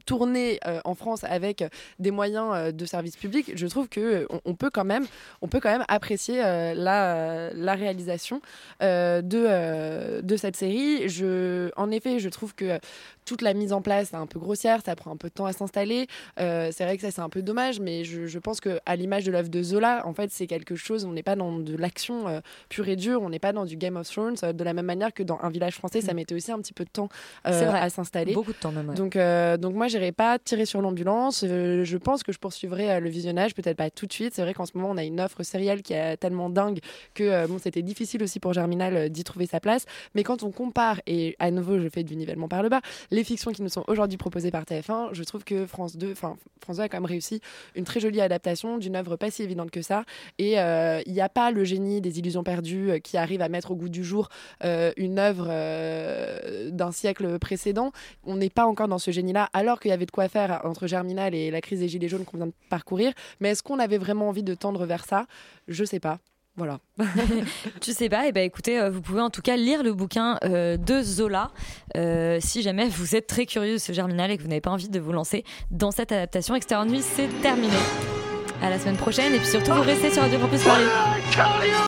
euh, tournée euh, en France avec des moyens euh, de service public, je trouve que euh, on, on peut quand même, on peut quand même apprécier euh, la, la réalisation euh, de, euh, de cette série. Je, en effet, je trouve que toute la mise en place est un peu grossière, ça prend un peu de temps à s'installer. Euh, c'est vrai que ça c'est un peu dommage, mais je, je pense que à l'image de l'œuvre de Zola, en fait, c'est quelque chose. On n'est pas dans de l'action euh, pure et dure, on n'est pas dans du Game of Thrones euh, de la même manière que dans un village français, ça mettait aussi un petit peu de temps euh, à s'installer. Beaucoup de temps même. ouais. Donc, euh, donc moi j'irai pas tirer sur l'ambulance. Euh, je pense que je poursuivrai euh, le visionnage, peut-être pas tout de suite. C'est vrai qu'en ce moment, on a une offre sérielle qui est tellement dingue que euh, bon, c'était difficile aussi pour Germinal d'y trouver sa place. Mais quand on compare, et à nouveau, je fais du nivellement par le bas, les fictions qui nous sont aujourd'hui proposées par TF1, je trouve que France 2, enfin France 2 a quand même réussi une très jolie adaptation d'une œuvre pas si évidente que ça. Et il n'y a pas le génie des illusions perdues qui arrive à mettre au goût du jour une œuvre d'un siècle précédent. On n'est pas encore dans ce génie-là, alors qu'il y avait de quoi faire entre Germinal et la crise des Gilets jaunes qu'on vient de parcourir. Mais est-ce qu'on avait vraiment envie de tendre vers ça? Je sais pas. Voilà. tu sais pas, et ben écoutez, euh, vous pouvez en tout cas lire le bouquin euh, de Zola euh, si jamais vous êtes très curieux de ce germinal et que vous n'avez pas envie de vous lancer dans cette adaptation. Extérieur Nuit, c'est terminé. À la semaine prochaine et puis surtout vous restez sur Radio Campus Paris.